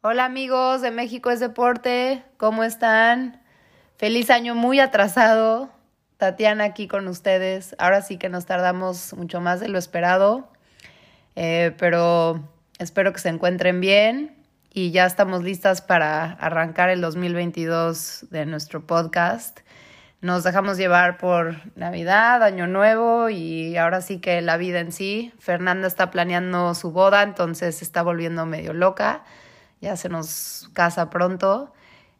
Hola amigos de México es Deporte, ¿cómo están? Feliz año muy atrasado. Tatiana aquí con ustedes. Ahora sí que nos tardamos mucho más de lo esperado, eh, pero espero que se encuentren bien y ya estamos listas para arrancar el 2022 de nuestro podcast. Nos dejamos llevar por Navidad, Año Nuevo y ahora sí que la vida en sí. Fernanda está planeando su boda, entonces está volviendo medio loca. Ya se nos casa pronto.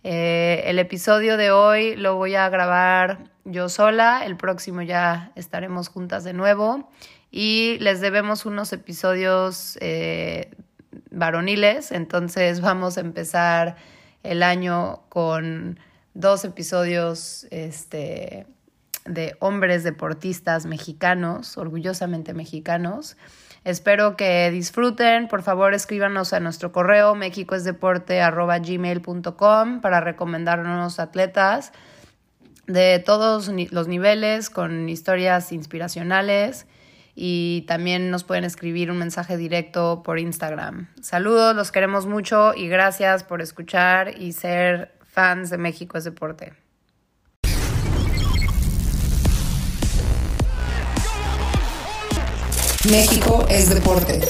Eh, el episodio de hoy lo voy a grabar yo sola, el próximo ya estaremos juntas de nuevo y les debemos unos episodios eh, varoniles, entonces vamos a empezar el año con dos episodios este, de hombres deportistas mexicanos, orgullosamente mexicanos. Espero que disfruten. Por favor, escríbanos a nuestro correo mexicoesdeporte.gmail.com para recomendarnos atletas de todos los niveles con historias inspiracionales y también nos pueden escribir un mensaje directo por Instagram. Saludos, los queremos mucho y gracias por escuchar y ser fans de México es Deporte. México es deporte.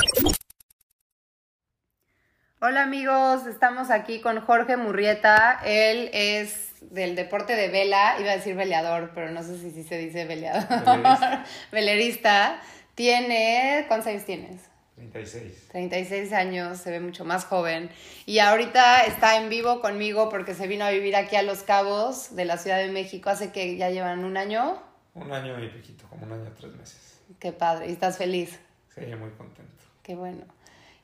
Hola amigos, estamos aquí con Jorge Murrieta. Él es del deporte de vela, iba a decir veleador, pero no sé si, se dice veleador. Velerista. Velerista. Tiene, ¿cuántos años tienes? 36. 36 años, se ve mucho más joven. Y ahorita está en vivo conmigo porque se vino a vivir aquí a Los Cabos de la Ciudad de México hace que ya llevan un año. Un año y piquito, como un año, tres meses. Qué padre. ¿Y estás feliz? Sí, muy contento. Qué bueno.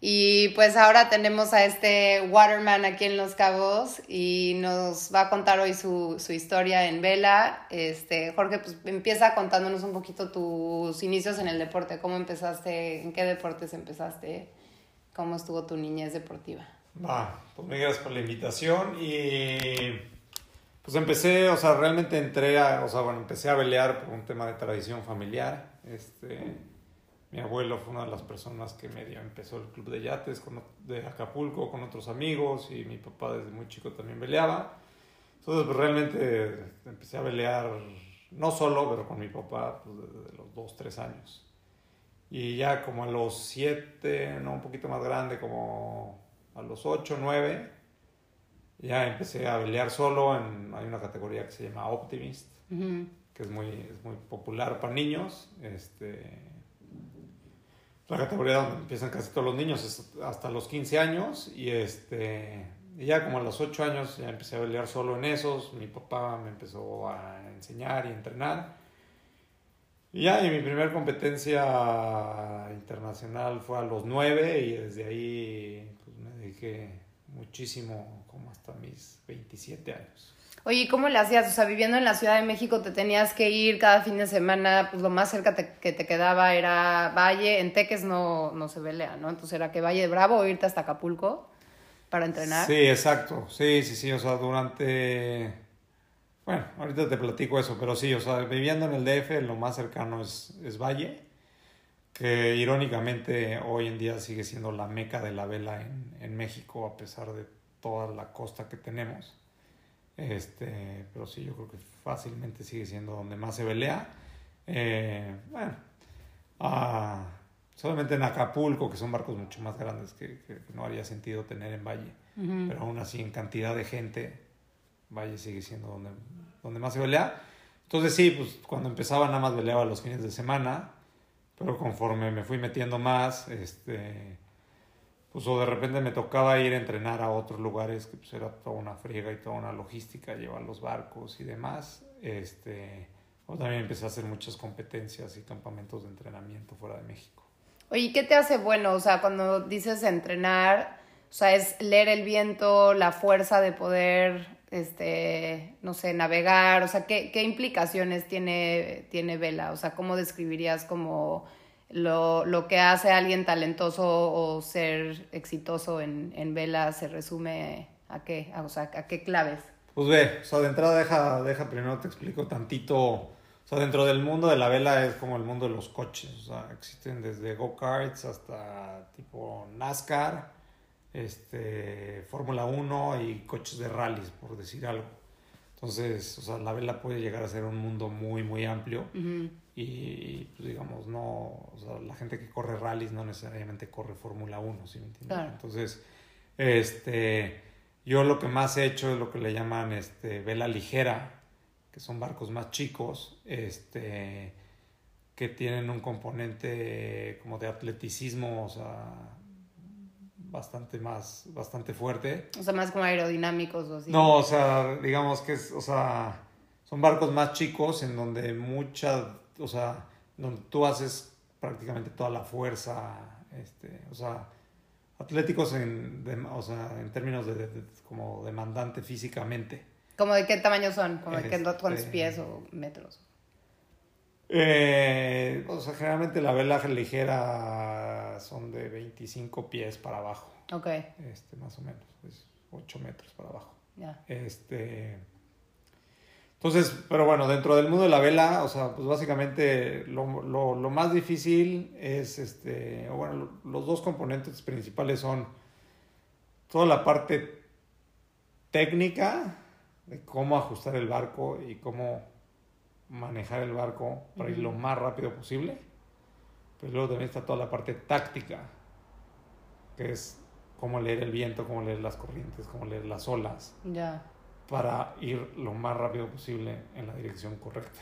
Y pues ahora tenemos a este Waterman aquí en Los Cabos y nos va a contar hoy su, su, historia en vela. Este, Jorge, pues empieza contándonos un poquito tus inicios en el deporte, cómo empezaste, en qué deportes empezaste, cómo estuvo tu niñez deportiva. Va, pues me gracias por la invitación y pues empecé, o sea, realmente entré a, o sea, bueno, empecé a velear por un tema de tradición familiar este, mi abuelo fue una de las personas que medio empezó el club de yates de Acapulco con otros amigos y mi papá desde muy chico también veleaba. Entonces pues, realmente empecé a velear, no solo, pero con mi papá pues, desde los 2, 3 años. Y ya como a los 7, no, un poquito más grande, como a los 8, 9, ya empecé a velear solo. En, hay una categoría que se llama Optimist que es muy, es muy popular para niños. Este, la categoría donde empiezan casi todos los niños es hasta los 15 años y este ya como a los 8 años ya empecé a pelear solo en esos, mi papá me empezó a enseñar y entrenar. Y ya, y mi primera competencia internacional fue a los 9 y desde ahí pues, me dediqué muchísimo, como hasta mis 27 años. Oye, ¿cómo le hacías? O sea, viviendo en la Ciudad de México te tenías que ir cada fin de semana, pues lo más cerca que te quedaba era Valle, en Teques no, no se velea, ¿no? Entonces era que Valle de Bravo o irte hasta Acapulco para entrenar. Sí, exacto, sí, sí, sí, o sea, durante... Bueno, ahorita te platico eso, pero sí, o sea, viviendo en el DF lo más cercano es, es Valle, que irónicamente hoy en día sigue siendo la meca de la vela en, en México a pesar de toda la costa que tenemos. Este, pero sí, yo creo que fácilmente sigue siendo donde más se velea. Eh, bueno, ah, solamente en Acapulco, que son barcos mucho más grandes que, no haría sentido tener en Valle. Pero aún así, en cantidad de gente, Valle sigue siendo donde, donde más se velea. Entonces sí, pues cuando empezaba nada más veleaba los fines de semana, pero conforme me fui metiendo más, este, pues o de repente me tocaba ir a entrenar a otros lugares que pues era toda una friega y toda una logística, llevar los barcos y demás. Este, o también empecé a hacer muchas competencias y campamentos de entrenamiento fuera de México. Oye, ¿qué te hace bueno? O sea, cuando dices entrenar, o sea, es leer el viento, la fuerza de poder, este, no sé, navegar, o sea, ¿qué, qué implicaciones tiene, tiene Vela? O sea, ¿cómo describirías como lo, lo, que hace a alguien talentoso o ser exitoso en, vela se resume a qué, o sea, a qué claves. Pues ve, o sea, de entrada deja, deja primero te explico tantito, o sea, dentro del mundo de la vela es como el mundo de los coches, o sea, existen desde go-karts hasta tipo NASCAR, este, Fórmula 1 y coches de rallies, por decir algo. Entonces, o sea, la vela puede llegar a ser un mundo muy, muy amplio y, pues, digamos, no, o sea, la gente que corre rallies no necesariamente corre Fórmula 1, ¿sí me entiendes? Claro. Entonces, este, yo lo que más he hecho es lo que le llaman este, vela ligera, que son barcos más chicos, este, que tienen un componente como de atleticismo, o sea, bastante más, bastante fuerte. O sea, más como aerodinámicos o así. No, o sea, digamos que es, o sea, son barcos más chicos en donde mucha, o sea, donde tú haces prácticamente toda la fuerza, este, o sea, atléticos en, de- o sea, en términos de, de- de- como demandante físicamente. ¿Como de qué tamaño son? ¿Como de qué, Este- cuántos pies o metros? Eh, o sea, generalmente la vela ligera son de 25 pies para abajo, Ok, este, más o menos, es 8 metros para abajo. ya. Este. Entonces, pero bueno, dentro del mundo de la vela, o sea, pues básicamente lo, lo- lo más difícil es, este, o bueno, lo- los dos componentes principales son toda la parte técnica de cómo ajustar el barco y cómo manejar el barco para ir lo más rápido posible. Pero luego también está toda la parte táctica, que es cómo leer el viento, cómo leer las corrientes, cómo leer las olas Ya. para ir lo más rápido posible en la dirección correcta.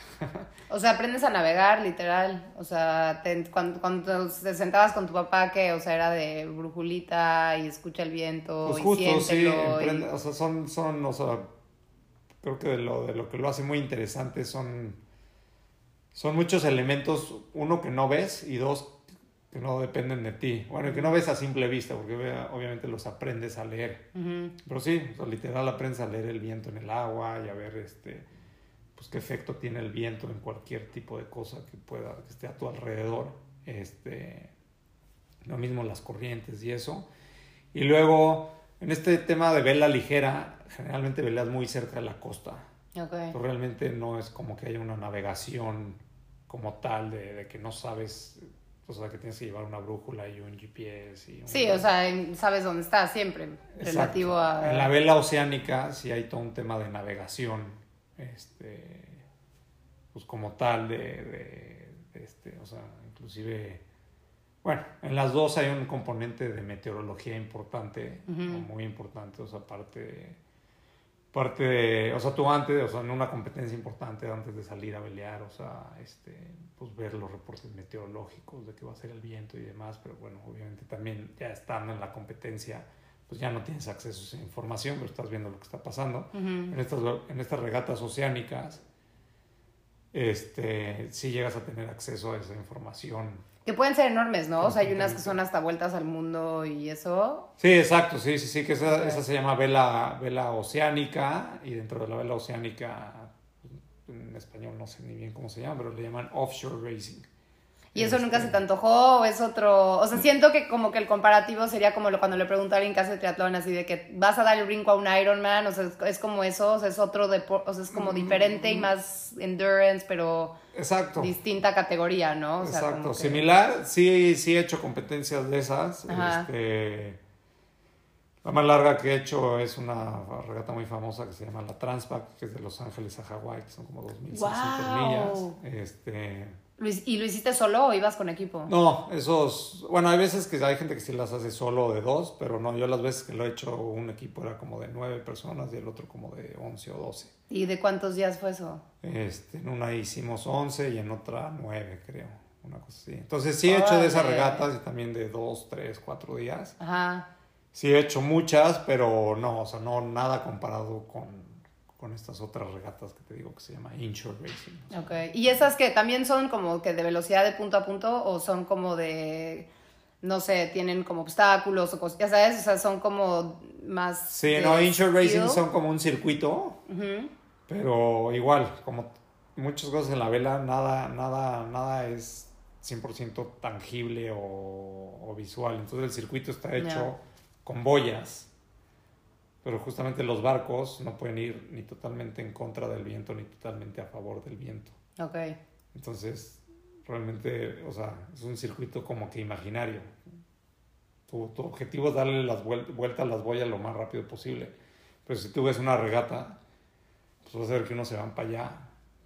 O sea, aprendes a navegar, literal. O sea, te- cuando, cuando te sentabas con tu papá, que, o sea, era de brujulita y escucha el viento Pues y justo, sí, y- o sea, son, son, o sea, creo que de lo, de lo que lo hace muy interesante son, son muchos elementos, uno que no ves y dos que no dependen de ti. Bueno, y que no ves a simple vista, porque obvia- obviamente los aprendes a leer. Pero sí, o sea, literal aprendes a leer el viento en el agua y a ver este pues qué efecto tiene el viento en cualquier tipo de cosa que pueda que esté a tu alrededor. Este lo mismo las corrientes y eso. Y luego en este tema de vela ligera, generalmente velas muy cerca de la costa. Ok. Entonces, realmente no es como que haya una navegación como tal de, de que no sabes, o sea, que tienes que llevar una brújula y un GPS. Y un- Sí, o sea, sabes dónde estás siempre, Exacto. relativo a... En la vela oceánica sí hay todo un tema de navegación, este, pues como tal, de, de- de este, o sea, inclusive, bueno, en las dos hay un componente de meteorología importante, o muy importante, o sea, parte de, parte de, o sea, tú antes, o sea, en una competencia importante antes de salir a velear, o sea, este, pues ver los reportes meteorológicos de qué va a ser el viento y demás, pero bueno, obviamente también ya estando en la competencia, pues ya no tienes acceso a esa información, pero estás viendo lo que está pasando. En estas, en estas regatas oceánicas, este, sí llegas a tener acceso a esa información. Que pueden ser enormes, ¿no? O sea, hay unas que son hasta vueltas al mundo y eso. Sí, exacto, sí, sí, sí, que esa, esa se llama vela, vela oceánica y dentro de la vela oceánica, en español no sé ni bien cómo se llama, pero le llaman offshore racing. ¿Y eso nunca Este, se te antojó o es otro...? O sea, siento que como que el comparativo sería como lo, cuando le pregunto a alguien que hace triatlón, así de que vas a dar el brinco a un Ironman, o sea, es, es como eso, o sea, es otro deporte, o sea, es como diferente y más endurance, pero Exacto. distinta categoría, ¿no? O sea, Exacto, que- similar, sí, sí he hecho competencias de esas. Ajá. Este, la más larga que he hecho es una regata muy famosa que se llama la Transpac, que es de Los Ángeles a Hawái, que son como 2.600 ¡Guau! millas. Este, ¿Y lo hiciste solo o ibas con equipo? no, esos, bueno, hay veces que hay gente que sí las hace solo de dos, pero no, yo las veces que lo he hecho un equipo era como de nueve personas y el otro como de 11 o 12. ¿Y de cuántos días fue eso? Este, en una hicimos 11 y en otra 9, creo. Una cosa así. Entonces sí he hecho de esas regatas y también de 2, 3, 4 días. Ajá. Sí he hecho muchas, pero no, o sea, no nada comparado con, con estas otras regatas que te digo que se llama inshore racing. O sea, Ok. ¿Y esas que también son como que de velocidad de punto a punto o son como de, no sé, tienen como obstáculos o cosas, ya sabes, o sea, son como más... Sí, no, inshore racing son como un circuito, pero igual, como muchas cosas en la vela, nada, nada, nada es 100% tangible o, o visual. Entonces el circuito está hecho con boyas. Pero justamente los barcos no pueden ir ni totalmente en contra del viento ni totalmente a favor del viento. Ok. Entonces, realmente, o sea, es un circuito como que imaginario. tu, tu objetivo es darle las vuel- vueltas a las boyas lo más rápido posible. Pero si tú ves una regata, pues vas a ver que unos se van para allá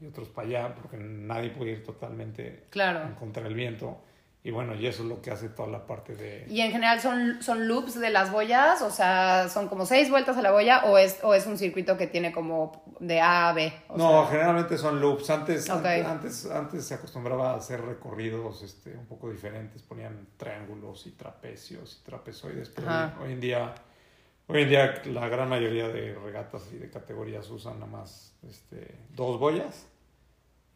y otros para allá, porque nadie puede ir totalmente Claro. en contra del viento. Y bueno, y eso es lo que hace toda la parte de... Y en general son, son loops de las boyas, o sea, son como seis vueltas a la boya o es, o es un circuito que tiene como de A a B. O no, sea, generalmente son loops. Antes, Ok. antes, antes, se acostumbraba a hacer recorridos este, un poco diferentes. Ponían triángulos y trapecios y trapezoides. Pero Ajá. hoy en día, hoy en día la gran mayoría de regatas y de categorías usan nada más este, dos boyas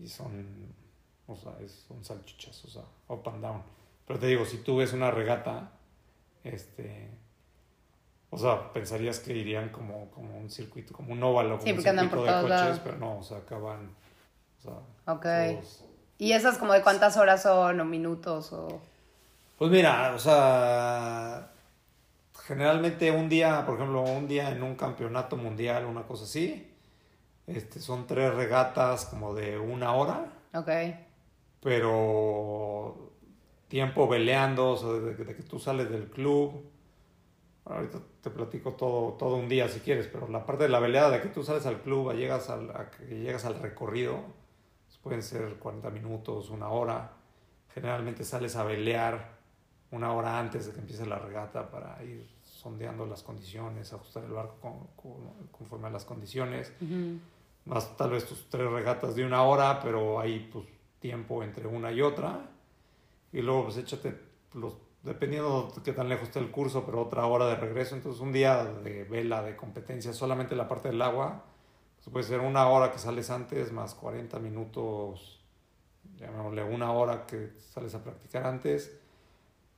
y son, o sea, es- son salchichas, o sea, up and down. Pero te digo, si tú ves una regata, este, o sea, pensarías que irían como, como un circuito, como un óvalo, como Sí, un circuito por de coches, lados. pero no, o sea, acaban, o sea, Ok. todos- ¿Y esas como de cuántas horas son o minutos o...? Pues mira, o sea, generalmente un día, por ejemplo, un día en un campeonato mundial, una cosa así, este, son tres regatas como de una hora, Ok. Pero tiempo veleando, o sea, desde que, de que tú sales del club. Ahorita te platico todo, todo un día si quieres, pero la parte de la veleada de que tú sales al club, a llegas al, a que llegas al recorrido, pues pueden ser 40 minutos, una hora. Generalmente sales a velear una hora antes de que empiece la regata para ir sondeando las condiciones, ajustar el barco con- con- conforme a las condiciones más tal vez tus tres regatas de una hora, pero hay pues tiempo entre una y otra. Y luego pues échate los, dependiendo de qué tan lejos esté el curso, pero otra hora de regreso. Entonces un día de vela, de competencia, solamente la parte del agua, pues puede ser una hora que sales antes, más 40 minutos, llamémosle una hora que sales a practicar antes,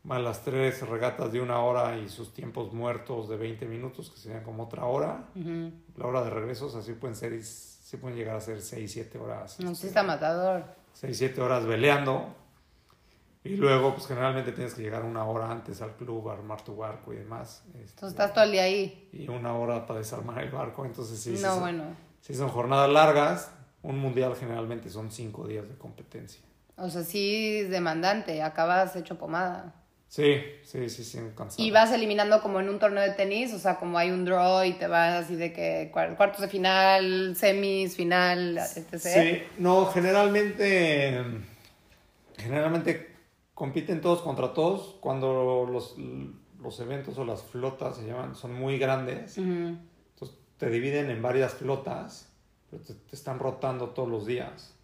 más las tres regatas de una hora y sus tiempos muertos de 20 minutos, que serían como otra hora Ujú. la hora de regresos así pueden ser sí pueden llegar a ser 6 7 horas No, sí este, está matador. 6 7 horas veleando y luego pues generalmente tienes que llegar una hora antes al club a armar tu barco y demás este, Entonces estás todo el día ahí. y una hora para desarmar el barco entonces sí, sí no, son, bueno. sí son jornadas largas un mundial generalmente son 5 días de competencia O sea, sí es demandante. Acabas hecho pomada. Sí sí sí sí Y vas eliminando como en un torneo de tenis, o sea, como hay un draw y te vas así de que cuar- cuartos de final, semis, final, etc. Sí, no, generalmente, generalmente compiten todos contra todos cuando los, los eventos o las flotas se llaman, son muy grandes. Entonces te dividen en varias flotas, pero te, te están rotando todos los días.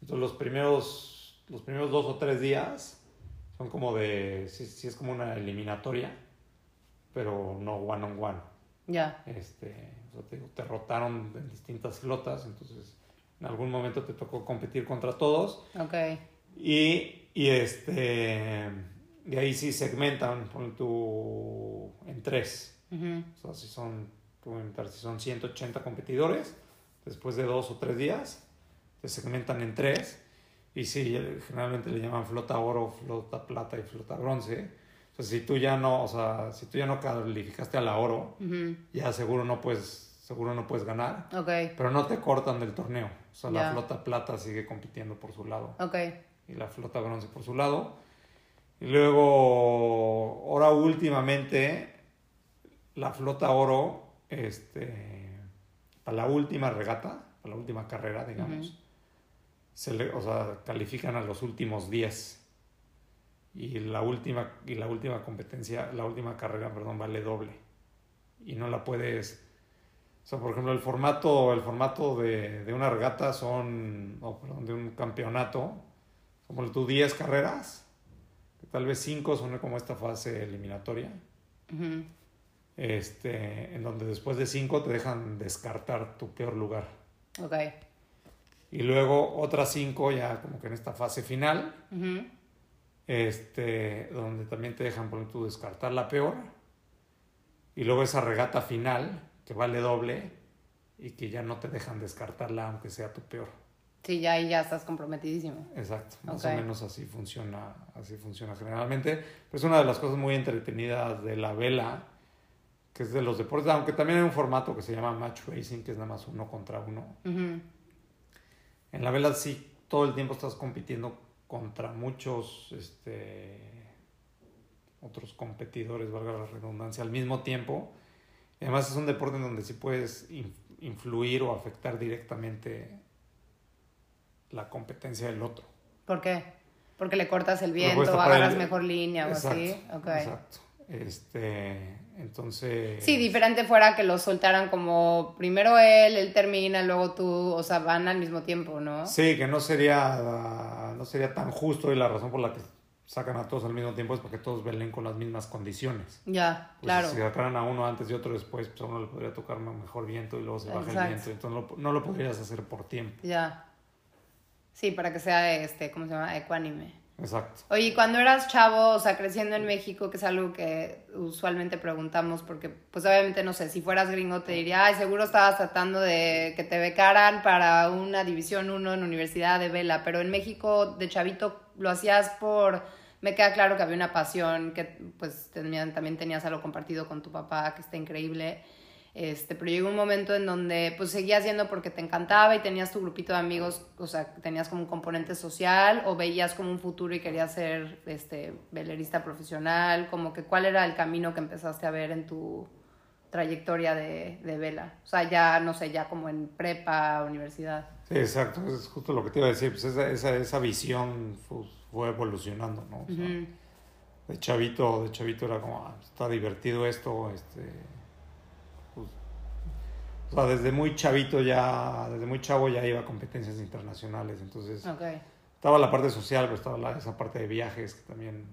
Entonces los primeros, los primeros dos o tres días son como de, sí, sí es como una eliminatoria, pero no one on one. Ya. Este, o sea, te, te rotaron en distintas flotas, entonces en algún momento te tocó competir contra todos Ok. y, y este, de ahí sí segmentan pon tú, en tres. Ujú. O sea, si son, si son 180 competidores, después de dos o tres días, te segmentan en tres. Y sí, generalmente le llaman flota oro, flota plata y flota bronce. Entonces, si tú ya no, o sea, si tú ya no calificaste a la oro, ya seguro no puedes, seguro no puedes ganar. Ok. Pero no te cortan del torneo. O sea, la flota plata sigue compitiendo por su lado Ok. y la flota bronce por su lado. Y luego, ahora últimamente, la flota oro, este, para la última regata, para la última carrera, digamos. Se le, o sea, califican a los últimos 10. Y la última, y la última competencia, la última carrera, perdón, vale doble. Y no la puedes... O sea, por ejemplo, el formato, el formato de, de una regata son, o perdón, de un campeonato, como tú 10 carreras, que tal vez 5 son como esta fase eliminatoria, Ujú. este, en donde después de 5 te dejan descartar tu peor lugar. Ok. Y luego otras 5 ya como que en esta fase final, este, donde también te dejan por tú descartar la peor. Y luego esa regata final, que vale doble, y que ya no te dejan descartarla aunque sea tu peor. Sí, ya ahí ya estás comprometidísimo. Exacto, más o menos así funciona, así funciona generalmente. Pero es una de las cosas muy entretenidas de la vela, que es de los deportes, aunque también hay un formato que se llama match racing, que es nada más uno contra uno. En la vela sí todo el tiempo estás compitiendo contra muchos, este, otros competidores, valga la redundancia, al mismo tiempo. Además es un deporte en donde sí puedes in- influir o afectar directamente la competencia del otro. ¿Por qué? Porque le cortas el viento, agarras el- mejor línea o Exacto, así. Ok. Exacto. Este, entonces... Sí, diferente fuera que los soltaran como primero él, él termina, luego tú, o sea, van al mismo tiempo, ¿no? Sí, que no sería, no sería tan justo y la razón por la que sacan a todos al mismo tiempo es porque todos velen con las mismas condiciones. Ya, Pues claro. Si sacaran a uno antes y otro después, pues a uno le podría tocar mejor viento y luego se baja Exacto. el viento. Entonces no, lo- no lo podrías hacer por tiempo. Ya. Sí, para que sea, este, ¿cómo se llama? Ecuánime. Exacto. Oye, cuando eras chavo, o sea, creciendo en México, que es algo que usualmente preguntamos, porque, pues obviamente, no sé, si fueras gringo te diría, ay, seguro estabas tratando de que te becaran para una División 1 en Universidad de Vela, pero en México, de chavito, lo hacías por... Me queda claro que había una pasión, que pues tenían- también tenías algo compartido con tu papá, que está increíble. Este, pero llegó un momento en donde pues seguías yendo porque te encantaba y tenías tu grupito de amigos, o sea, tenías como un componente social o veías como un futuro y querías ser este velerista profesional, como que cuál era el camino que empezaste a ver en tu trayectoria de, de vela. O sea, ya, no sé, ya como en prepa, universidad. Sí, exacto. Es justo lo que te iba a decir. Pues esa, esa, esa visión fu- fue evolucionando, ¿no? O sea, Ujú. de chavito, de chavito era como, ah, está divertido esto, este... o sea, desde muy chavito ya, desde muy chavo ya iba a competencias internacionales, entonces... Estaba la parte social, pero estaba la- esa parte de viajes que también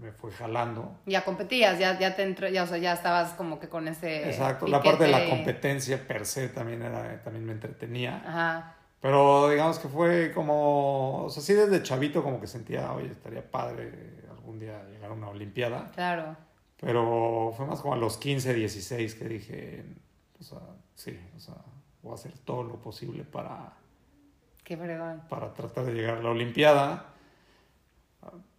me fue jalando. Ya competías, ya, ya te entró, ya, o sea, ya estabas como que con ese... Exacto, la parte de la competencia per se también, era, también me entretenía. Ajá. Pero digamos que fue como, o sea, sí desde chavito como que sentía, oye, estaría padre algún día llegar a una Olimpiada. Claro. Pero fue más como a los 15, 16 que dije, o sea, sí, o sea, voy a hacer todo lo posible para, Qué fregón. para tratar de llegar a la Olimpiada.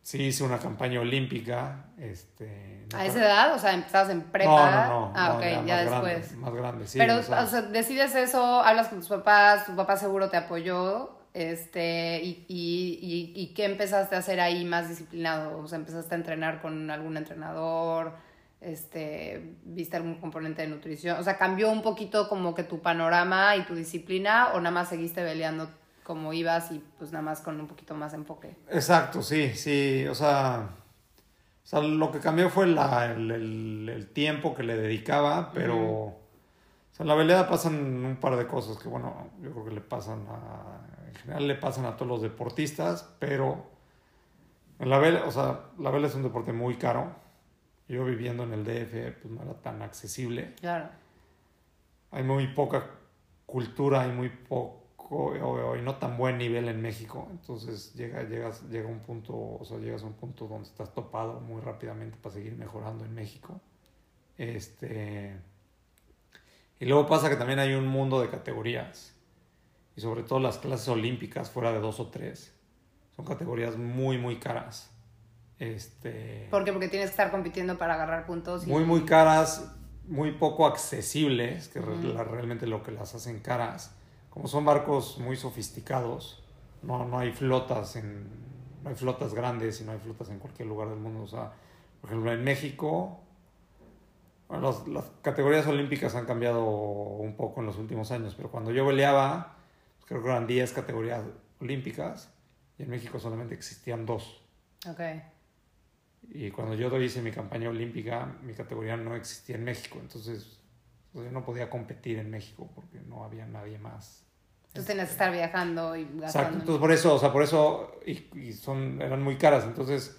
Sí hice una campaña olímpica. Este, ¿A esa edad? O sea, empezabas en prepa. No, no, no. Ah, no, ok, ya ya, más después. Grande, más grande, sí. Pero, o sea, o sea, decides eso, hablas con tus papás, tu papá seguro te apoyó, este, y, y, y, y ¿qué empezaste a hacer ahí más disciplinado? O sea, empezaste a entrenar con algún entrenador, este, viste algún componente de nutrición, o sea, cambió un poquito como que tu panorama y tu disciplina, o nada más seguiste peleando como ibas y pues nada más con un poquito más enfoque. Exacto, sí, sí. O sea, o sea lo que cambió fue la- el, el- el tiempo que le dedicaba, pero o sea, en la velada pasan un par de cosas que, bueno, yo creo que le pasan a, en general le pasan a todos los deportistas, pero en la vela, o sea, la vela es un deporte muy caro. Yo viviendo en el DF, pues no era tan accesible. Claro. hay muy poca cultura, hay muy poco o, y no tan buen nivel en México. Entonces llega, llegas, llega un punto, o sea, llegas a un punto donde estás topado muy rápidamente para seguir mejorando en México. Este y luego pasa que también hay un mundo de categorías. Y sobre todo las clases olímpicas fuera de dos o tres. Son categorías muy, muy caras. Este ¿Por qué? Porque tienes que estar compitiendo para agarrar puntos. y- muy muy caras, muy poco accesibles, que Ujú. la- realmente lo que las hacen caras. Como son barcos muy sofisticados, no, no hay flotas en no hay flotas grandes y no hay flotas en cualquier lugar del mundo. O sea, por ejemplo, en México, bueno, las, las categorías olímpicas han cambiado un poco en los últimos años, pero cuando yo peleaba, pues creo que eran 10 categorías olímpicas y en México solamente existían dos. Ok. Y cuando yo hice mi campaña olímpica, mi categoría no existía en México. Entonces, pues, yo no podía competir en México porque no había nadie más. Entonces tenías que estar viajando y Exacto. gastando. Entonces, por eso, o sea, por eso, y, y son, eran muy caras. Entonces,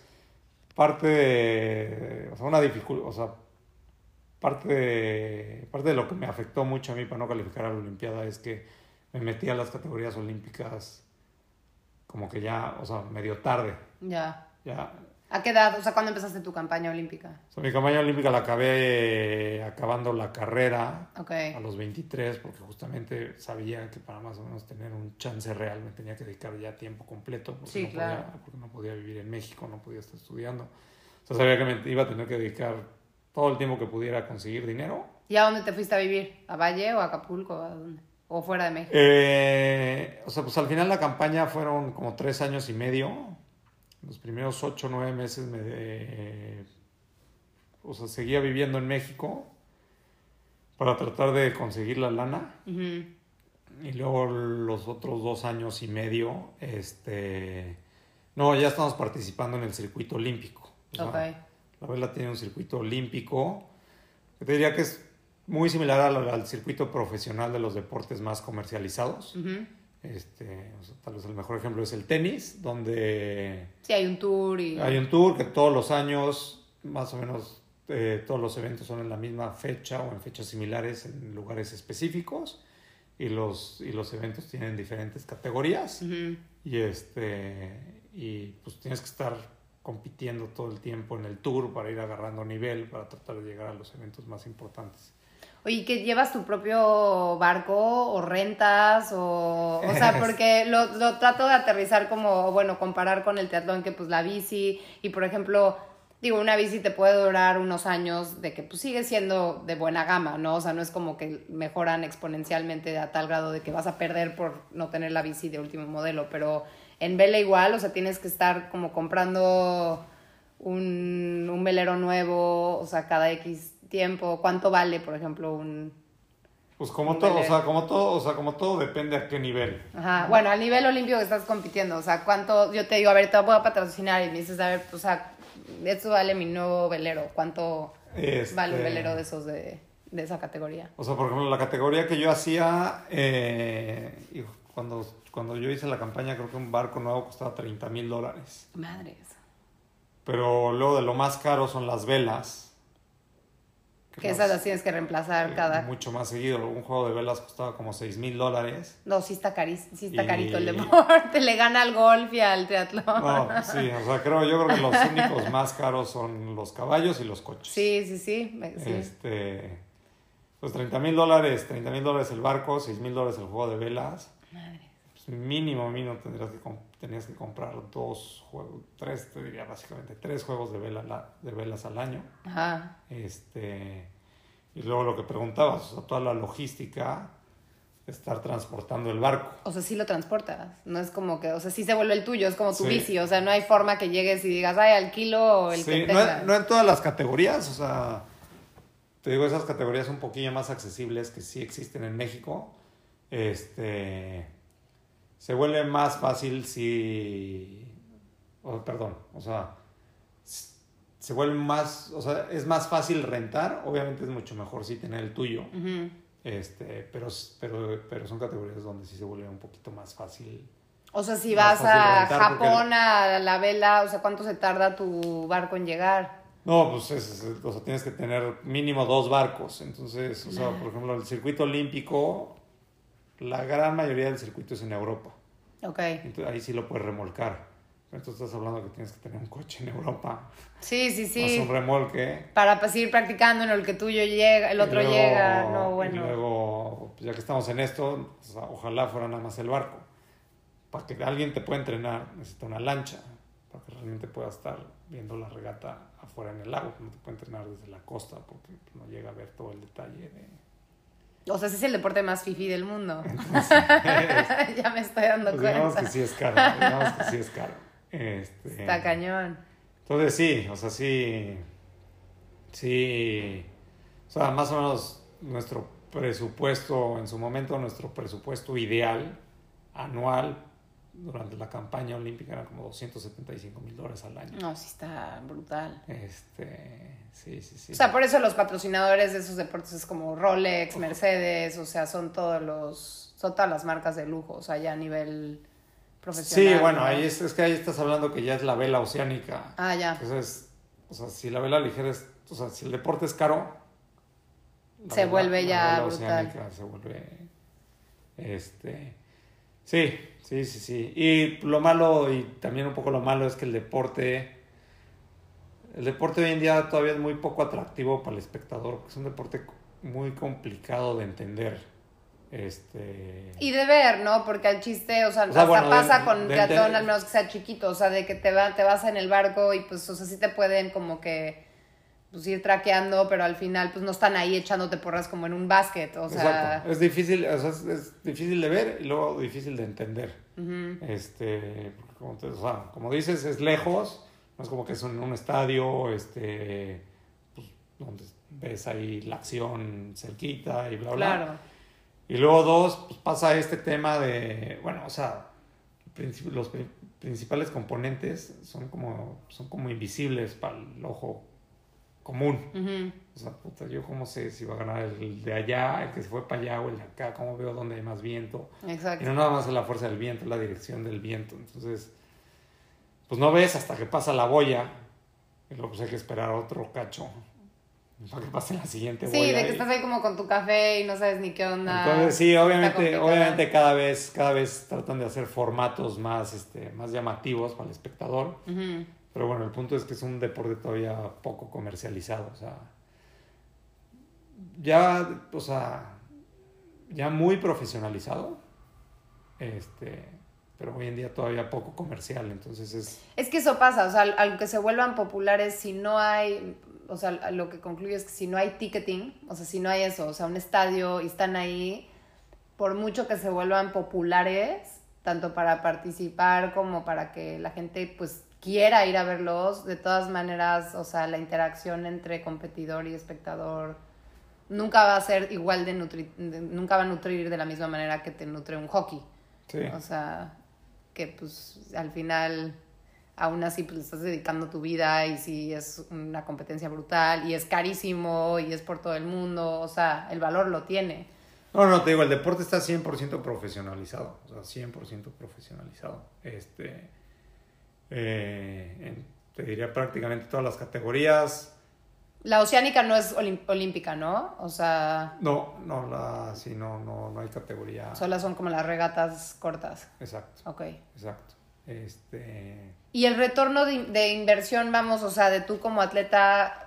parte de, o sea, una dificultad, o sea, parte de, parte de lo que me afectó mucho a mí para no calificar a la Olimpiada es que me metí a las categorías olímpicas como que ya, o sea, medio tarde. Ya. Ya, ¿A qué edad? O sea, ¿cuándo empezaste tu campaña olímpica? O sea, mi campaña olímpica la acabé eh, acabando la carrera Ok. a los 23 porque justamente sabía que para más o menos tener un chance real me tenía que dedicar ya tiempo completo porque, Sí, no, claro. podía, porque no podía vivir en México, no podía estar estudiando. O sea, sabía que me iba a tener que dedicar todo el tiempo que pudiera conseguir dinero. ¿Y a dónde te fuiste a vivir? ¿A Valle o a Acapulco? ¿A dónde? ¿O fuera de México? Eh, o sea, pues al final la campaña fueron como tres años y medio. Los primeros ocho o nueve meses me, de- o sea, seguía viviendo en México para tratar de conseguir la lana. Ujú. Y luego los otros dos años y medio, este... No, ya estamos participando en el circuito olímpico. O sea. La vela tiene un circuito olímpico. que Te diría que es muy similar al, al circuito profesional de los deportes más comercializados. Ujú. Este, o sea, tal vez el mejor ejemplo es el tenis, donde Sí, hay un tour y... hay un tour que todos los años, más o menos, eh, todos los eventos son en la misma fecha o en fechas similares en lugares específicos. Y los, y los eventos tienen diferentes categorías. Y este y pues tienes que estar compitiendo todo el tiempo en el tour para ir agarrando nivel para tratar de llegar a los eventos más importantes. Oye, ¿que llevas tu propio barco o rentas o... O sea, porque lo, lo trato de aterrizar como, bueno, comparar con el triatlón que pues la bici y por ejemplo, digo, una bici te puede durar unos años de que pues sigue siendo de buena gama, ¿no? O sea, no es como que mejoran exponencialmente a tal grado de que vas a perder por no tener la bici de último modelo, pero en vela igual, o sea, tienes que estar como comprando un, un velero nuevo, o sea, cada X tiempo. ¿Cuánto vale, por ejemplo, un... Pues como Un todo, o sea, como todo, o sea, como todo depende a qué nivel. Ajá, bueno, al nivel olímpico que estás compitiendo, o sea, ¿cuánto? Yo te digo, a ver, te voy a patrocinar y me dices, a ver, o sea, esto vale mi nuevo velero, ¿cuánto Este, vale un velero de esos de, de esa categoría? O sea, por ejemplo, la categoría que yo hacía, eh, cuando, cuando yo hice la campaña, creo que un barco nuevo costaba 30 mil dólares. Madres. Pero luego de lo más caro son las velas. Que esas las tienes que reemplazar eh, cada... Mucho más seguido. Un juego de velas costaba como 6 mil dólares. No, sí está, cari... sí está Y- carito el deporte, le gana al golf y al triatlón. No, sí, o sea, creo, yo creo que los únicos más caros son los caballos y los coches. Sí, sí, sí. Este, pues 30 mil dólares, 30 mil dólares el barco, 6 mil dólares el juego de velas. Madre. Pues mínimo, mínimo tendrías que, com- tenías que comprar dos juegos, tres, te diría básicamente, tres juegos de, vela, la- de velas al año. Ajá. Este, y luego lo que preguntabas, o sea, toda la logística de estar transportando el barco. O sea, sí lo transportas. No es como que, o sea, sí se vuelve el tuyo, es como tu Sí. bici. O sea, no hay forma que llegues y digas, ay, alquilo el Sí, que no, no en todas las categorías, o sea, te digo, esas categorías un poquillo más accesibles que sí existen en México, este, se vuelve más fácil si, o, perdón, o sea, se vuelve más, o sea, es más fácil rentar, obviamente es mucho mejor si tener el tuyo, este, pero, pero, pero son categorías donde sí se vuelve un poquito más fácil. O sea, si vas a porque Japón a la vela, o sea, ¿cuánto se tarda tu barco en llegar? No, pues es, es- o sea, tienes que tener mínimo dos barcos. Entonces, o sea, por ejemplo, el circuito olímpico, la gran mayoría del circuito es en Europa. Ok. Entonces, ahí sí lo puedes remolcar. Pero tú estás hablando que tienes que tener un coche en Europa, Sí, sí, más sí. un remolque. Para pues, ir practicando en el que tuyo llega, el y otro luego- llega. No, Y bueno. luego, pues ya que estamos en esto, o sea, ojalá fuera nada más el barco. Para que alguien te pueda entrenar, necesita una lancha. Para que realmente pueda estar viendo la regata afuera en el lago. No te puede entrenar desde la costa porque no llega a ver todo el detalle de... O sea, ese es el deporte más fifi del mundo. Entonces, ya me estoy dando pues digamos cuenta. que sí es caro. Digamos que sí es caro. Este, Está cañón. Entonces sí, o sea, sí, sí, o sea, más o menos nuestro presupuesto, en su momento, nuestro presupuesto ideal anual durante la campaña olímpica era como 275 mil dólares al año. No, sí está brutal. Este, sí, sí, sí. O sea, por eso los patrocinadores de esos deportes es como Rolex, Mercedes, o sea, son todos los, son todas las marcas de lujo, o sea, ya a nivel profesional. Sí, bueno, ¿no? ahí es, es que ahí estás hablando que ya es la vela oceánica. Ah, ya. Entonces, o sea, si la vela ligera es, o sea, si el deporte es caro, Se vuelve ya vela brutal. oceánica se vuelve, este, sí, sí, sí, sí. Y lo malo, y también un poco lo malo es que el deporte, el deporte hoy en día todavía es muy poco atractivo para el espectador, porque es un deporte muy complicado de entender. Este, Y de ver, ¿no? Porque al chiste, o sea, O sea, hasta bueno, pasa de- con de- al menos que sea chiquito, o sea, de que te, va, te vas en el barco y pues, o sea, sí te pueden como que pues ir traqueando, pero al final pues no están ahí echándote porras como en un básquet, o sea, Exacto. Es difícil, o sea, es, es difícil de ver y luego difícil de entender. Este, como, te- o sea, como dices, es lejos, no es como que es en un estadio, este, pues, donde ves ahí la acción cerquita y bla, bla. Claro. Y luego dos, pues pasa este tema de, bueno, o sea, los pri- principales componentes son como, son como invisibles para el ojo común. Ujú. O sea, puta, yo cómo sé si va a ganar el de allá, el que se fue para allá o el de acá, cómo veo dónde hay más viento. Y Exacto. no nada más es la fuerza del viento, es la dirección del viento. Entonces, pues no ves hasta que pasa la boya. Y luego pues hay que esperar otro cacho para que pase la siguiente Sí, boya. de que y- estás ahí como con tu café y no sabes ni qué onda. Entonces, sí, obviamente, obviamente cada vez, cada vez tratan de hacer formatos más, este, más llamativos para el espectador. Ujú. Pero bueno, el punto es que es un deporte todavía poco comercializado. O sea, ya, o sea, ya muy profesionalizado. Este, pero hoy en día todavía poco comercial. Entonces es. Es que eso pasa, o sea, aunque se vuelvan populares, si no hay, o sea, lo que concluyo es que si no hay ticketing, o sea, si no hay eso, o sea, un estadio y están ahí, por mucho que se vuelvan populares, tanto para participar como para que la gente pues quiera ir a verlos, de todas maneras, o sea, la interacción entre competidor y espectador nunca va a ser igual de nutrir, nunca va a nutrir de la misma manera que te nutre un hockey. Sí. O sea, que pues al final aún así pues estás dedicando tu vida y si es una competencia brutal y es carísimo y es por todo el mundo, o sea, el valor lo tiene. No, no, te digo, el deporte está 100% profesionalizado, o sea, 100% profesionalizado. Este, eh, en- te diría prácticamente todas las categorías. La oceánica no es olímpica, ¿no? O sea, No, no, la, sí, no, no, no hay categoría. solo son como las regatas cortas. Exacto, Ok. exacto. Este, Y el retorno de, de inversión, vamos, o sea, de tú como atleta,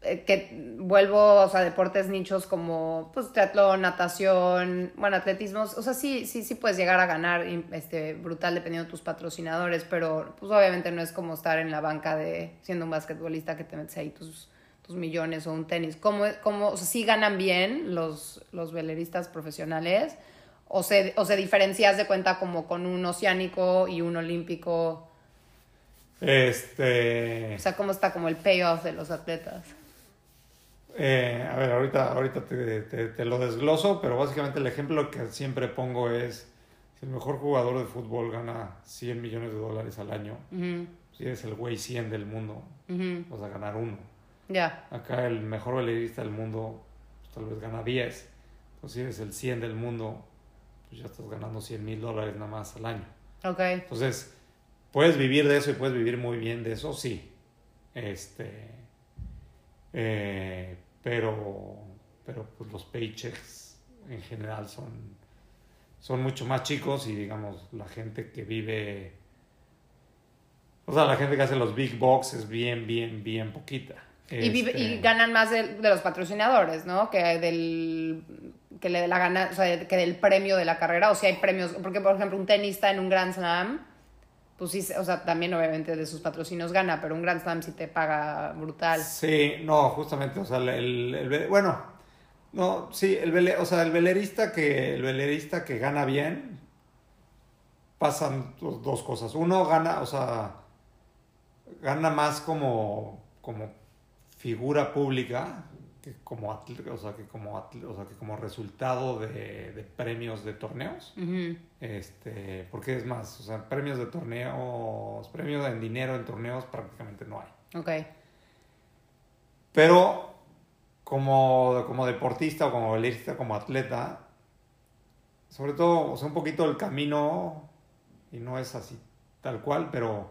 que vuelvo, o sea, deportes nichos como, pues, triatlón, natación, bueno, atletismo, o sea, sí, sí, sí puedes llegar a ganar, este, brutal dependiendo de tus patrocinadores, pero, pues, obviamente no es como estar en la banca de, siendo un basquetbolista que te metes ahí tus, tus millones o un tenis. ¿Cómo, cómo, o sea, sí ganan bien los, los veleristas profesionales? ¿O se, o se diferencias de cuenta como con un oceánico y un olímpico? este, O sea, ¿cómo está como el payoff de los atletas? Eh, a ver, ahorita, ahorita te, te- te lo desgloso, pero básicamente el ejemplo que siempre pongo es, si el mejor jugador de fútbol gana 100 millones de dólares al año, si eres el güey 100 del mundo, vas a ganar uno. Ya, Acá el mejor velerista del mundo pues, tal vez gana 10. Entonces si eres el 100 del mundo, pues ya estás ganando 100 mil dólares nada más al año. ok. Entonces, ¿puedes vivir de eso y puedes vivir muy bien de eso? Sí. Este, eh, pero pero pues los paychecks en general son, son mucho más chicos y digamos la gente que vive... O sea, la gente que hace los big box es bien, bien, bien poquita. Y, vive- y Este, ganan más de, de los patrocinadores, ¿no? Que del que le dé la gana, o sea, que del premio de la carrera, o si hay premios, porque por ejemplo un tenista en un Grand Slam, pues sí, o sea, también obviamente de sus patrocinios gana, pero un Grand Slam sí te paga brutal. Sí, no, justamente, o sea, el, el- bueno, no, sí, el vele- o sea, el velerista que el velerista que gana bien pasan dos cosas. Uno gana, o sea, gana más como como figura pública que como atle- o sea, que como atle- o sea, que como resultado de, de premios de torneos. Este, porque es más, o sea, premios de torneos, premios en dinero en torneos prácticamente no hay. Ok. Pero como, como deportista o como velerista, como atleta, sobre todo, o sea, un poquito el camino, y no es así tal cual, pero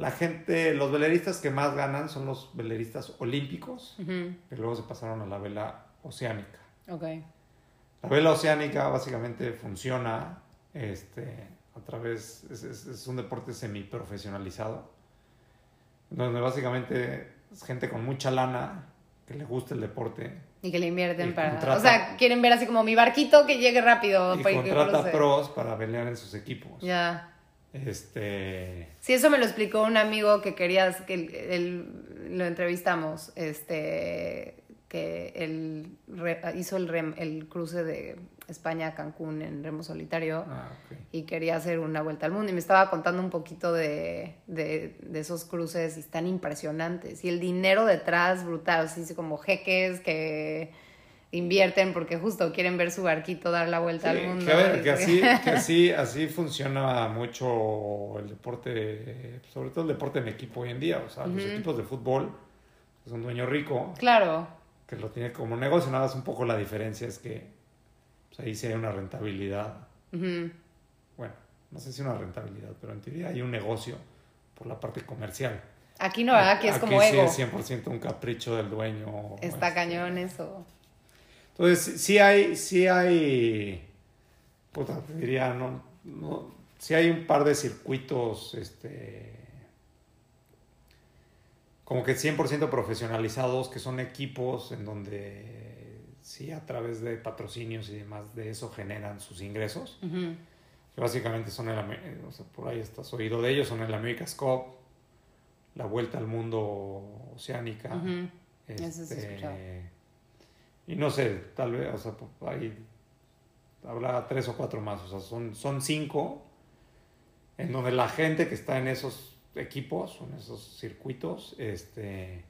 la gente, los veleristas que más ganan son los veleristas olímpicos, Ujú, que luego se pasaron a la vela oceánica. La vela oceánica básicamente funciona este, a través, es, es- es un deporte semiprofesionalizado, donde básicamente es gente con mucha lana que le gusta el deporte Y que le invierten para... contrata- O sea, quieren ver así como mi barquito que llegue rápido. y para que contrata pros para pelear en sus equipos. Ya. Este, Sí, eso me lo explicó un amigo que querías que él, él- lo entrevistamos, este, que él re- hizo el, rem- el cruce de España a Cancún en remo solitario Ah, y quería hacer una vuelta al mundo y me estaba contando un poquito de, de, de esos cruces y están impresionantes. Y el dinero detrás brutal, así como jeques que invierten porque justo quieren ver su barquito dar la vuelta Sí, al mundo. que a ver, y que así, que así, así funciona mucho el deporte, sobre todo el deporte en equipo hoy en día. O sea, los equipos de fútbol, es un dueño rico Claro, que lo tiene como negocio. Nada más un poco la diferencia es que pues, ahí sí hay una rentabilidad. Bueno, no sé si una rentabilidad, pero en teoría hay un negocio por la parte comercial. aquí no, ¿verdad? aquí es como sí ego. es 100% un capricho del dueño. Está este, cañón eso. Entonces, sí hay, sí hay, puta, te diría, no, no, sí hay un par de circuitos, este, como que 100% profesionalizados, que son equipos en donde sí a través de patrocinios y demás de eso generan sus ingresos. Que básicamente son el, o sea, por ahí estás oído de ellos, son el America's Cup, la Vuelta al Mundo Oceánica. Sí he Este. Y no sé, tal vez, o sea, pues, ahí habrá tres o cuatro más, o sea, son, son cinco en donde la gente que está en esos equipos, en esos circuitos, este,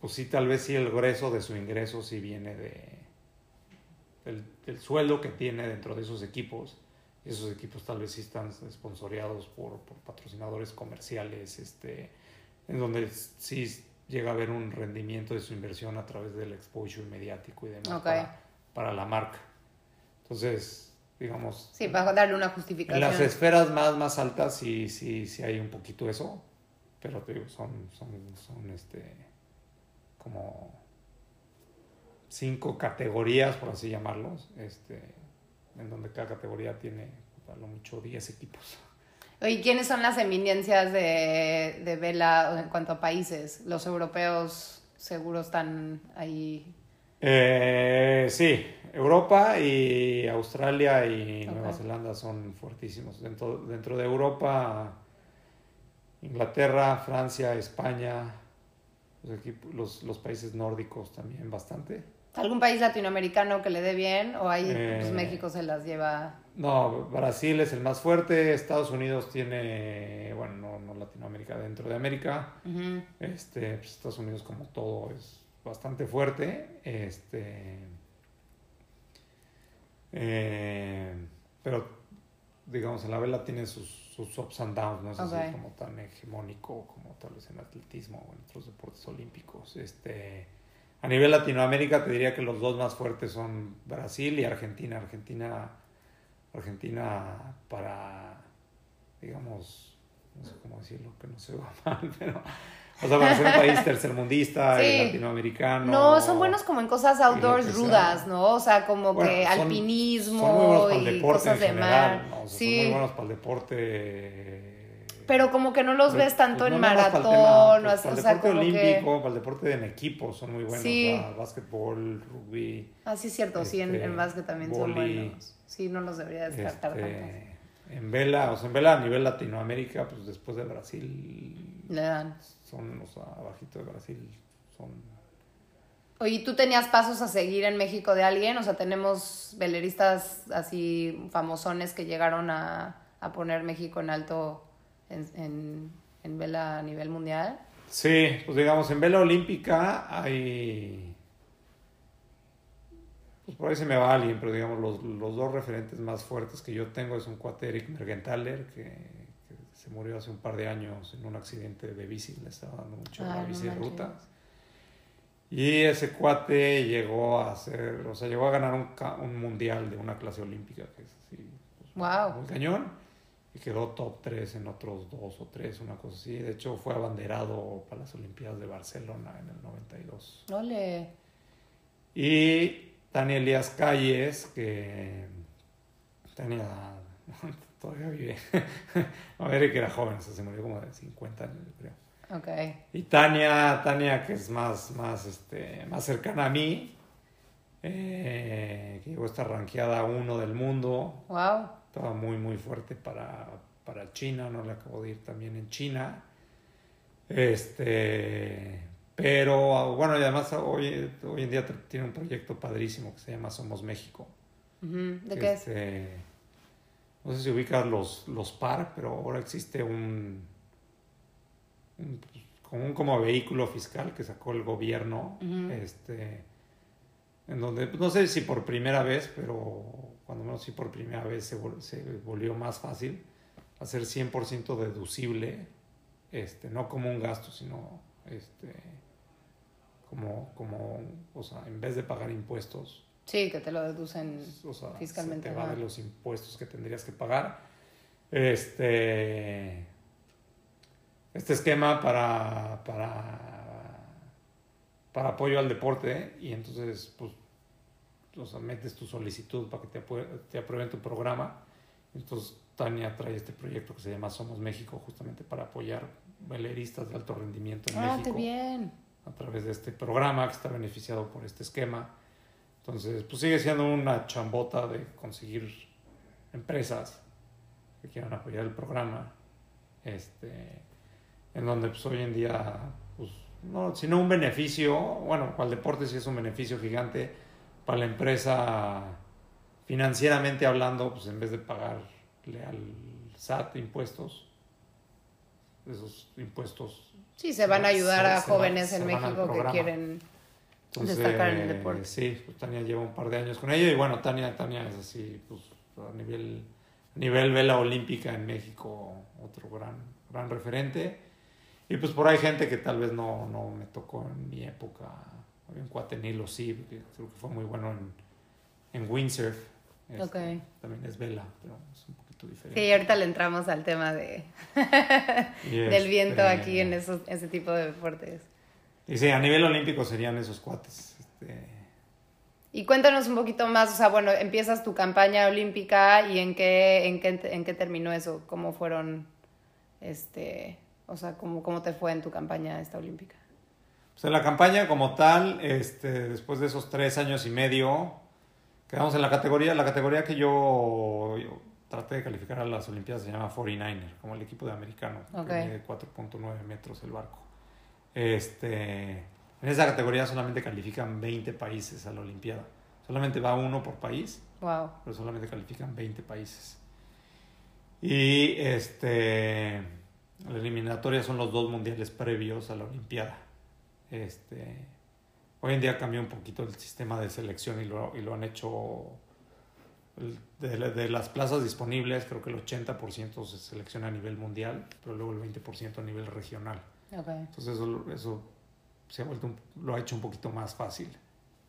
pues sí, tal vez sí el grueso de su ingreso sí viene de del, del sueldo que tiene dentro de esos equipos. Esos equipos tal vez sí están esponsoreados por, por patrocinadores comerciales, este, en donde sí llega a haber un rendimiento de su inversión a través del exposure mediático y demás para, para la marca. Entonces, digamos, Sí, para darle una en justificación. las esferas más, más altas sí, sí, sí hay un poquito eso, pero te digo, son, son, son este, como cinco categorías, por así llamarlos, este, en donde cada categoría tiene a lo mucho 10 equipos. Oye, ¿quiénes son las eminencias de, de vela en cuanto a países? Los europeos seguro están ahí. Eh, sí, Europa y Australia y Ok. Nueva Zelanda son fuertísimos. Dentro, dentro de Europa, Inglaterra, Francia, España, los, equipos, los, los países nórdicos también bastante. ¿Algún país latinoamericano que le dé bien? ¿O ahí pues, Eh. México se las lleva? No, Brasil es el más fuerte, Estados Unidos tiene, bueno, no, no Latinoamérica, dentro de América, este, pues, Estados Unidos como todo es bastante fuerte, este, eh, pero digamos en la vela tiene sus, sus ups and downs, no es así como tan hegemónico como tal vez en atletismo o en otros deportes olímpicos, este, a nivel Latinoamérica te diría que los dos más fuertes son Brasil y Argentina, Argentina, Argentina para, digamos, no sé cómo decirlo, que no se va mal, pero, o sea, para ser un país tercermundista y latinoamericano. No, son buenos como en cosas outdoors rudas, ¿no? O sea, como Bueno, que son- alpinismo son muy buenos para el y cosas en de mar. ¿no? O sea, sí. Son muy buenos para el deporte. Pero como que no los Pero, ves tanto pues, en no más para el maratón, tema, o, pues, para el o sea, deporte olímpico, que... para el deporte en equipo son muy buenos. Sí. sea, básquetbol, rugby. Ah, sí es cierto, sí, en, este, en básquet también son buenos. Sí, no los debería descartar este, tanto. en vela, o sea, en vela a nivel Latinoamérica, pues después de Brasil, Le dan. son, o sea, abajito de Brasil, son Oye, ¿tú tenías pasos a seguir en México de alguien? O sea, tenemos veleristas así famosones que llegaron a, a poner México en alto en, en, en vela a nivel mundial. Sí, pues digamos, en vela olímpica hay. Pues por ahí se me va alguien, pero digamos, los, los dos referentes más fuertes que yo tengo es un cuate Eric Mergenthaler, que, que se murió hace un par de años en un accidente de bici, le estaba dando mucho a Ay, la no bici de ruta. Y ese cuate llegó a hacer, o sea, llegó a ganar un, un mundial de una clase olímpica, que es así, pues, Wow. muy cañón. Y quedó top 3 en otros dos o tres, una cosa así. De hecho, fue abanderado para las Olimpiadas de Barcelona en el 92. Ole. Y Tania Elías Calles, que Tania todavía vive. A ver, que era joven, o sea, se murió como de 50 años, creo. Ok. Y Tania, Tania que es más, más, este, más cercana a mí, eh, que llegó a estar rankeada uno del mundo, Wow. Estaba muy muy fuerte para, para China, no le acabo de ir también en China. Este, Pero bueno, y además hoy, hoy en día tiene un proyecto padrísimo que se llama Somos México. ¿De qué es? Este, No sé si ubicas los, los PAR, pero ahora existe un, un, como un como vehículo fiscal que sacó el gobierno, este, en donde, no sé si por primera vez, pero cuando menos sí por primera vez se, vol- se volvió más fácil hacer 100% deducible, este, no como un gasto, sino este, como, como, o sea, en vez de pagar impuestos, Sí, que te lo deducen. o sea, Fiscalmente, se te va de los impuestos que tendrías que pagar. Este, este esquema para, para, para apoyo al deporte y entonces, pues, o sea, metes tu solicitud para que te, apue- te aprueben tu programa. Entonces, Tania trae este proyecto que se llama Somos México, justamente para apoyar veleristas de alto rendimiento en Ah, México qué bien. a través de este programa que está beneficiado por este esquema. Entonces, pues sigue siendo una chambota de conseguir empresas que quieran apoyar el programa. Este, en donde pues hoy en día, pues, no, sino un beneficio, bueno, para el deporte sí es un beneficio gigante, para la empresa financieramente hablando, pues en vez de pagarle al SAT impuestos, esos impuestos Sí, se van a ayudar a se jóvenes se en México que quieren. Entonces, destacar en el deporte. Sí, pues Tania lleva un par de años con ella y bueno, Tania, Tania es así, pues a nivel, a nivel vela olímpica en México, otro gran, gran referente. Y pues por ahí gente que tal vez no, no me tocó en mi época, había un cuate Nilo sí, que creo que fue muy bueno en, en windsurf. Este. También es vela, pero es un poquito Sí, diferente. ahorita le entramos al tema de, del viento este, aquí en esos, ese tipo de deportes. Y sí, a nivel olímpico serían esos cuates. Este, Y cuéntanos un poquito más, o sea, bueno, empiezas tu campaña olímpica y en qué, en qué, en qué terminó eso, cómo fueron, este, o sea, cómo, cómo te fue en tu campaña esta olímpica. La campaña como tal, este, después de esos tres años y medio, quedamos en la categoría, la categoría que yo, yo traté de calificar a las Olimpiadas se llama 49er, como el equipo de americano, Ok. que mide 4.9 metros el barco. Este, en esa categoría solamente califican 20 países a la Olimpiada. Solamente va uno por país Wow. pero solamente califican 20 países. Y este, la eliminatoria son los dos mundiales previos a la Olimpiada. Este, hoy en día cambió un poquito el sistema de selección y lo, y lo han hecho de, de las plazas disponibles, creo que el 80% se selecciona a nivel mundial, pero luego el 20% a nivel regional. Entonces eso, eso se ha vuelto un- lo ha hecho un poquito más fácil.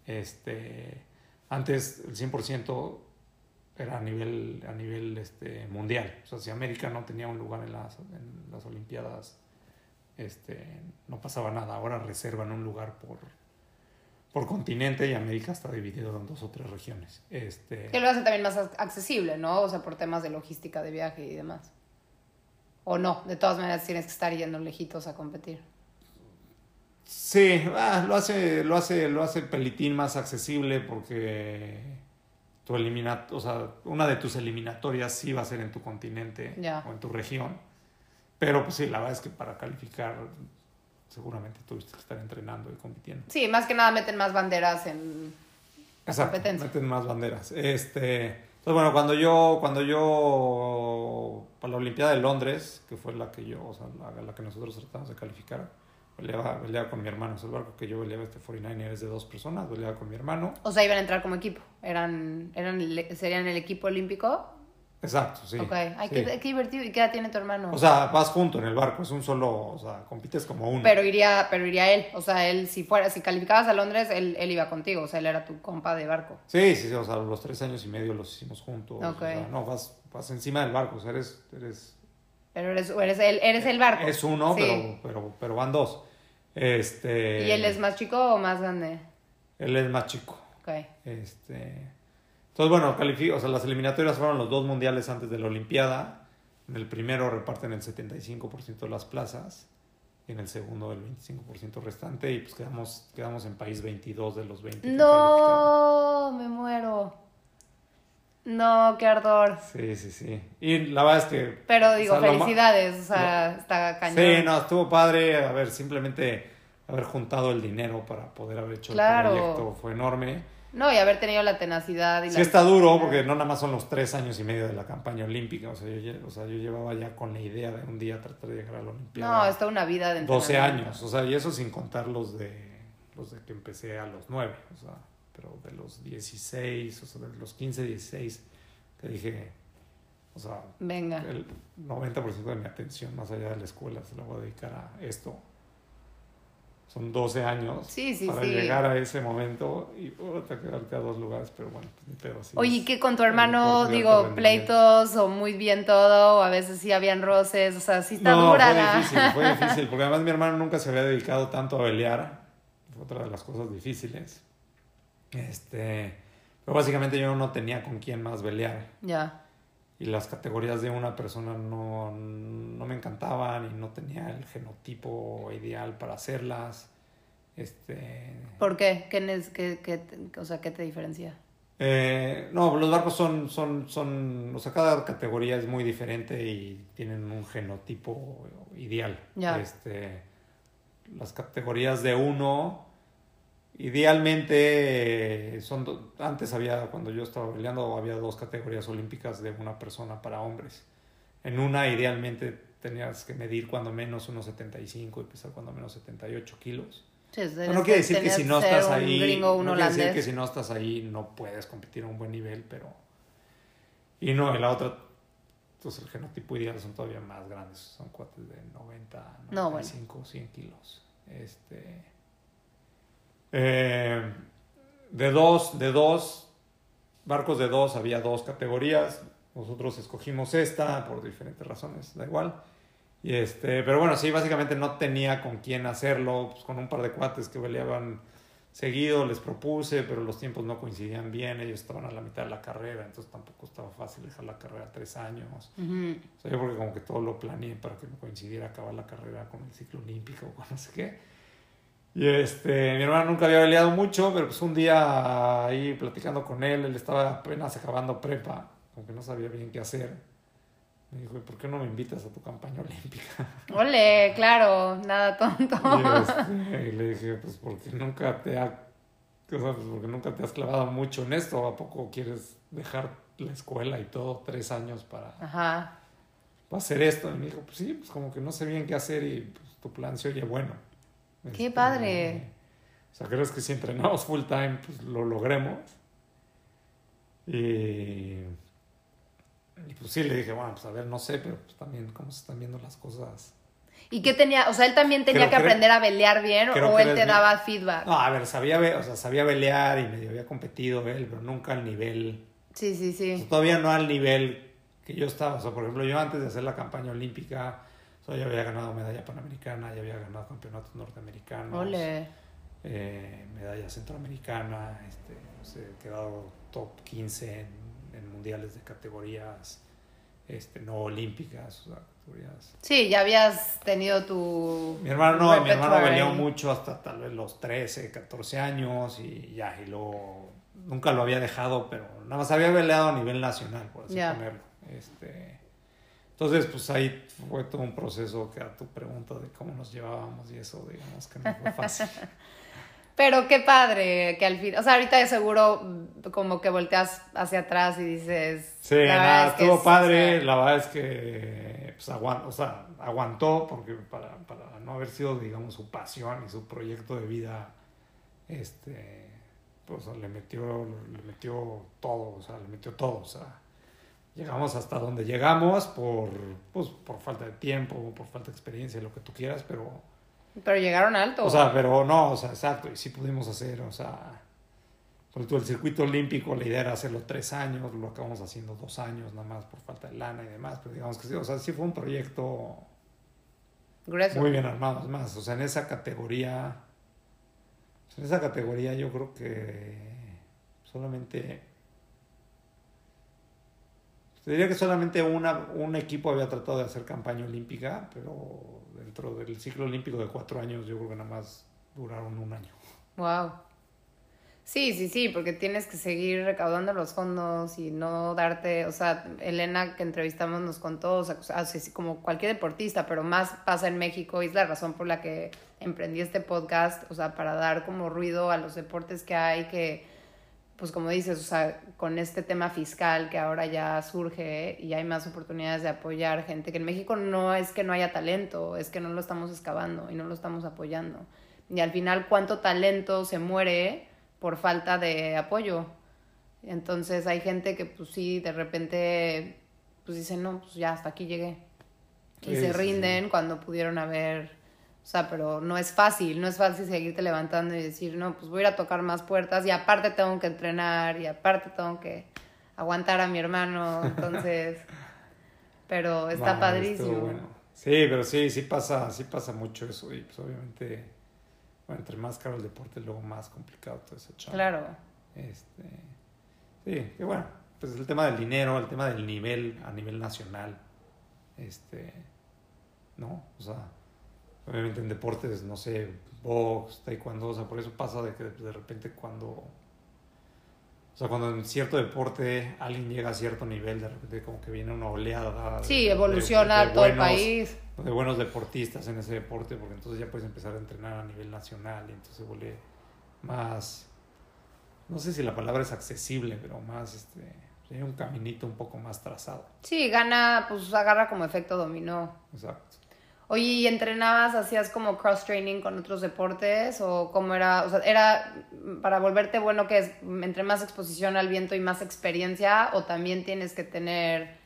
Este, antes el 100% era a nivel, a nivel este, mundial. O sea, si América no tenía un lugar en las, en las Olimpiadas, este, no pasaba nada. Ahora reservan un lugar por, por continente y América está dividido en dos o tres regiones. Este, Que lo hace también más ac- accesible, ¿no? O sea, por temas de logística de viaje y demás. O no, de todas maneras tienes que estar yendo lejitos a competir. Sí, ah, lo hace, lo hace, lo hace pelitín más accesible porque tu elimina, o sea, una de tus eliminatorias sí va a ser en tu continente Ya. o en tu región. Pero pues sí, la verdad es que para calificar seguramente tuviste que estar entrenando y compitiendo. Sí, más que nada meten más banderas en Exacto, competencia. meten más banderas. Este, entonces bueno, cuando yo, cuando yo para la Olimpiada de Londres, que fue la que yo, o sea, la, la que nosotros tratamos de calificar, peleaba, peleaba con mi hermano. O sea, el barco que yo peleaba este 49 es de dos personas, peleaba con mi hermano. O sea, iban a entrar como equipo. Eran, eran, serían el equipo olímpico. Exacto, sí. ok. Ay, sí. qué, qué divertido. ¿Y qué edad tiene tu hermano? O sea, vas junto en el barco, es un solo, o sea, compites como uno. pero iría, pero iría él. O sea, él, si fuera, si calificabas a Londres, él, él iba contigo. O sea, él era tu compa de barco. Sí, sí, sí, o sea, los tres años y medio los hicimos juntos. Ok. O sea, no, vas, vas encima del barco, o sea, eres, eres Pero eres, eres, el, eres el barco. Es uno, Sí. pero, pero, pero van dos. Este, ¿Y él es más chico o más grande? Él es más chico. Ok. Este, entonces, bueno, califi- o sea, las eliminatorias fueron los dos mundiales antes de la Olimpiada. En el primero reparten el 75% de las plazas. Y en el segundo el 25% restante. Y pues quedamos, quedamos en país 22 de los 20. que calificaron. No, me muero. No, qué ardor. Sí, sí, sí. Y la verdad es que... Pero digo, o sea, lo felicidades. O sea, está cañón. Sí, no, estuvo padre. A ver, simplemente haber juntado el dinero para poder haber hecho Claro. el proyecto fue enorme. No, y haber tenido la tenacidad y Sí la está duro porque no nada más son los tres años y medio de la campaña olímpica. O sea, yo, lle- o sea, yo llevaba ya con la idea de un día tratar de llegar a la Olimpiada. No, es toda una vida de 12 entrenamiento. años. O sea, y eso sin contar los de, los de que empecé a los 9. O sea, pero de los 16, o sea, de los 15, 16, que dije, o sea, Venga. el 90% de mi atención más allá de la escuela se la voy a dedicar a esto. Son 12 años Sí, sí, para sí. llegar a ese momento y puta, quedarte a dos lugares, pero bueno, pues ni pedo. así Oye, ¿y es qué con tu hermano, digo, pleitos o muy bien todo, o a veces sí habían roces, o sea, sí está no, dura fue la... difícil, fue difícil, porque además mi hermano nunca se había dedicado tanto a pelear, fue otra de las cosas difíciles. Este, pero básicamente yo no tenía con quién más pelear Ya, y las categorías de una persona no, no me encantaban y no tenía el genotipo ideal para hacerlas. Este, ¿por qué? ¿Qué, nes- qué- qué te- o sea, ¿qué te diferencia? Eh, no, los barcos son, son, son, o sea, cada categoría es muy diferente y tienen un genotipo ideal. Ya. Este, las categorías de uno, idealmente son, antes había, cuando yo estaba peleando, había dos categorías olímpicas de una persona para hombres. En una, idealmente, tenías que medir cuando menos 1,75 y pesar cuando menos 78 kilos. Sí, No, no quiere decir que si no estás un ahí, gringo, un no quiere decir que si no estás ahí no puedes competir a un buen nivel, pero y no, en la otra entonces el genotipo ideal son todavía más grandes, son cuates de 90, No, 95, 100 kilos. Este eh, de dos, de dos barcos de dos había dos categorías. Nosotros escogimos esta por diferentes razones, da igual. Y este, pero bueno, sí, básicamente no tenía con quién hacerlo, pues con un par de cuates que peleaban seguido, les propuse, pero los tiempos no coincidían bien, ellos estaban a la mitad de la carrera, entonces tampoco estaba fácil dejar la carrera tres años. Ujú. O sea, yo porque como que todo lo planeé para que me coincidiera acabar la carrera con el ciclo olímpico o con no sé qué. Y este, mi hermano nunca había peleado mucho, pero pues un día ahí platicando con él, él estaba apenas acabando prepa, como que no sabía bien qué hacer. Me dijo, "¿Y ¿por qué no me invitas a tu campaña olímpica? Ole, claro, nada tonto. Y, este, y le dije, pues porque nunca te ha, o sea, pues porque nunca te has clavado mucho en esto, ¿a poco quieres dejar la escuela y todo tres años para, Ajá. para hacer esto? Y me dijo, pues sí, pues como que no sé bien qué hacer y pues, tu plan se oye bueno. Qué Este, padre. O sea, crees que si entrenamos full time, pues lo logremos. Y, y pues sí, le dije, bueno, pues a ver, no sé, pero pues también cómo se están viendo las cosas. ¿Y qué tenía? O sea, él también tenía Creo que aprender a pelear bien creo o él te bien- daba feedback. No, a ver, sabía, o sea, sabía pelear y medio había competido él, pero nunca al nivel, Sí, sí, o sea, sí. todavía no al nivel que yo estaba. O sea, por ejemplo, yo antes de hacer la campaña olímpica, o sea, ya había ganado medalla panamericana, ya había ganado campeonatos norteamericanos. Ole. eh, medalla centroamericana, este, he quedado top 15 en, en mundiales de categorías este, no olímpicas, o sea, categorías. Sí, ya habías tenido tu. Mi hermano no, mi hermano peleó mucho hasta tal vez los 13, 14 años y ya, y luego nunca lo había dejado, pero nada más había peleado a nivel nacional, por así ponerlo. Este, entonces, pues ahí fue todo un proceso que a tu pregunta de cómo nos llevábamos y eso, digamos que no fue fácil. Pero qué padre que al fin. O sea, ahorita de seguro como que volteas hacia atrás y dices. Sí, nada, es que estuvo es- padre. o sea, La verdad es que pues, aguantó, o sea, aguantó porque para, para no haber sido, digamos, su pasión y su proyecto de vida, este, pues le metió, le metió todo, o sea, le metió todo, o sea, llegamos hasta donde llegamos por, pues, por falta de tiempo, por falta de experiencia, lo que tú quieras, pero, Pero llegaron alto. o sea, pero no, o sea, exacto, y sí pudimos hacer, o sea, por todo el circuito olímpico, la idea era hacerlo tres años, lo acabamos haciendo dos años, nada más por falta de lana y demás, pero digamos que sí, o sea, sí fue un proyecto Grueso. muy bien armado, es más, o sea, en esa categoría, en esa categoría yo creo que solamente, te diría que solamente una, un equipo había tratado de hacer campaña olímpica, pero dentro del ciclo olímpico de cuatro años yo creo que nada más duraron un año. Wow. Sí, sí, sí, porque tienes que seguir recaudando los fondos y no darte, o sea, Elena que entrevistamos nos contó, o sea, así como cualquier deportista, pero más pasa en México y es la razón por la que emprendí este podcast, o sea, para dar como ruido a los deportes que hay, que, pues como dices, o sea, con este tema fiscal que ahora ya surge y hay más oportunidades de apoyar gente, que en México no es que no haya talento, es que no lo estamos excavando y no lo estamos apoyando. Y al final, ¿cuánto talento se muere? por falta de apoyo. Entonces hay gente que pues sí, de repente pues dicen, no, pues ya hasta aquí llegué. Y se rinden cuando pudieron haber, o sea, pero no es fácil, no es fácil seguirte levantando y decir, no, pues voy a ir a tocar más puertas y aparte tengo que entrenar y aparte tengo que aguantar a mi hermano, entonces, pero está padrísimo. Sí, pero sí, sí pasa, sí pasa mucho eso y pues obviamente bueno, entre más caro el deporte, luego más complicado todo ese chavo. Claro. Este, sí, y bueno, pues el tema del dinero, el tema del nivel a nivel nacional, este, ¿no? O sea, obviamente en deportes, no sé, box, taekwondo, o sea, por eso pasa de que de repente cuando o sea, cuando en cierto deporte alguien llega a cierto nivel, de repente como que viene una oleada. Sí, evoluciona todo el país. De buenos deportistas en ese deporte, porque entonces ya puedes empezar a entrenar a nivel nacional y entonces se vuelve más, no sé si la palabra es accesible, pero más, este, hay un caminito un poco más trazado. Sí, gana, pues agarra como efecto dominó. Exacto. Oye, ¿y entrenabas, hacías como cross-training con otros deportes? ¿O cómo era? O sea, ¿era para volverte bueno que es entre más exposición al viento y más experiencia? ¿O también tienes que tener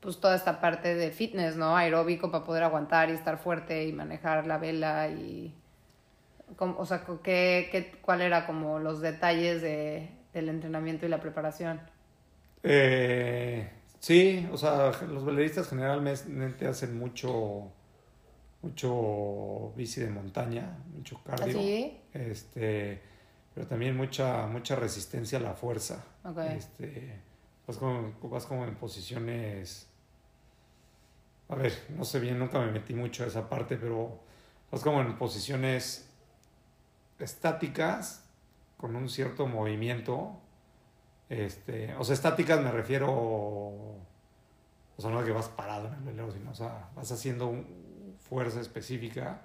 pues toda esta parte de fitness, ¿no? Aeróbico para poder aguantar y estar fuerte y manejar la vela y... O sea, ¿qué, qué, ¿cuál era como los detalles de, del entrenamiento y la preparación? Eh, sí, o sea, los veleristas generalmente hacen mucho mucho bici de montaña, mucho cardio. ¿Ah, este, pero también mucha, mucha resistencia a la fuerza. Este, vas, como, vas como en posiciones. A ver, no sé bien, nunca me metí mucho a esa parte, pero vas como en posiciones estáticas con un cierto movimiento. Este, o sea, estáticas me refiero. O sea, no es que vas parado en el velero, sino, o sea, vas haciendo un, fuerza específica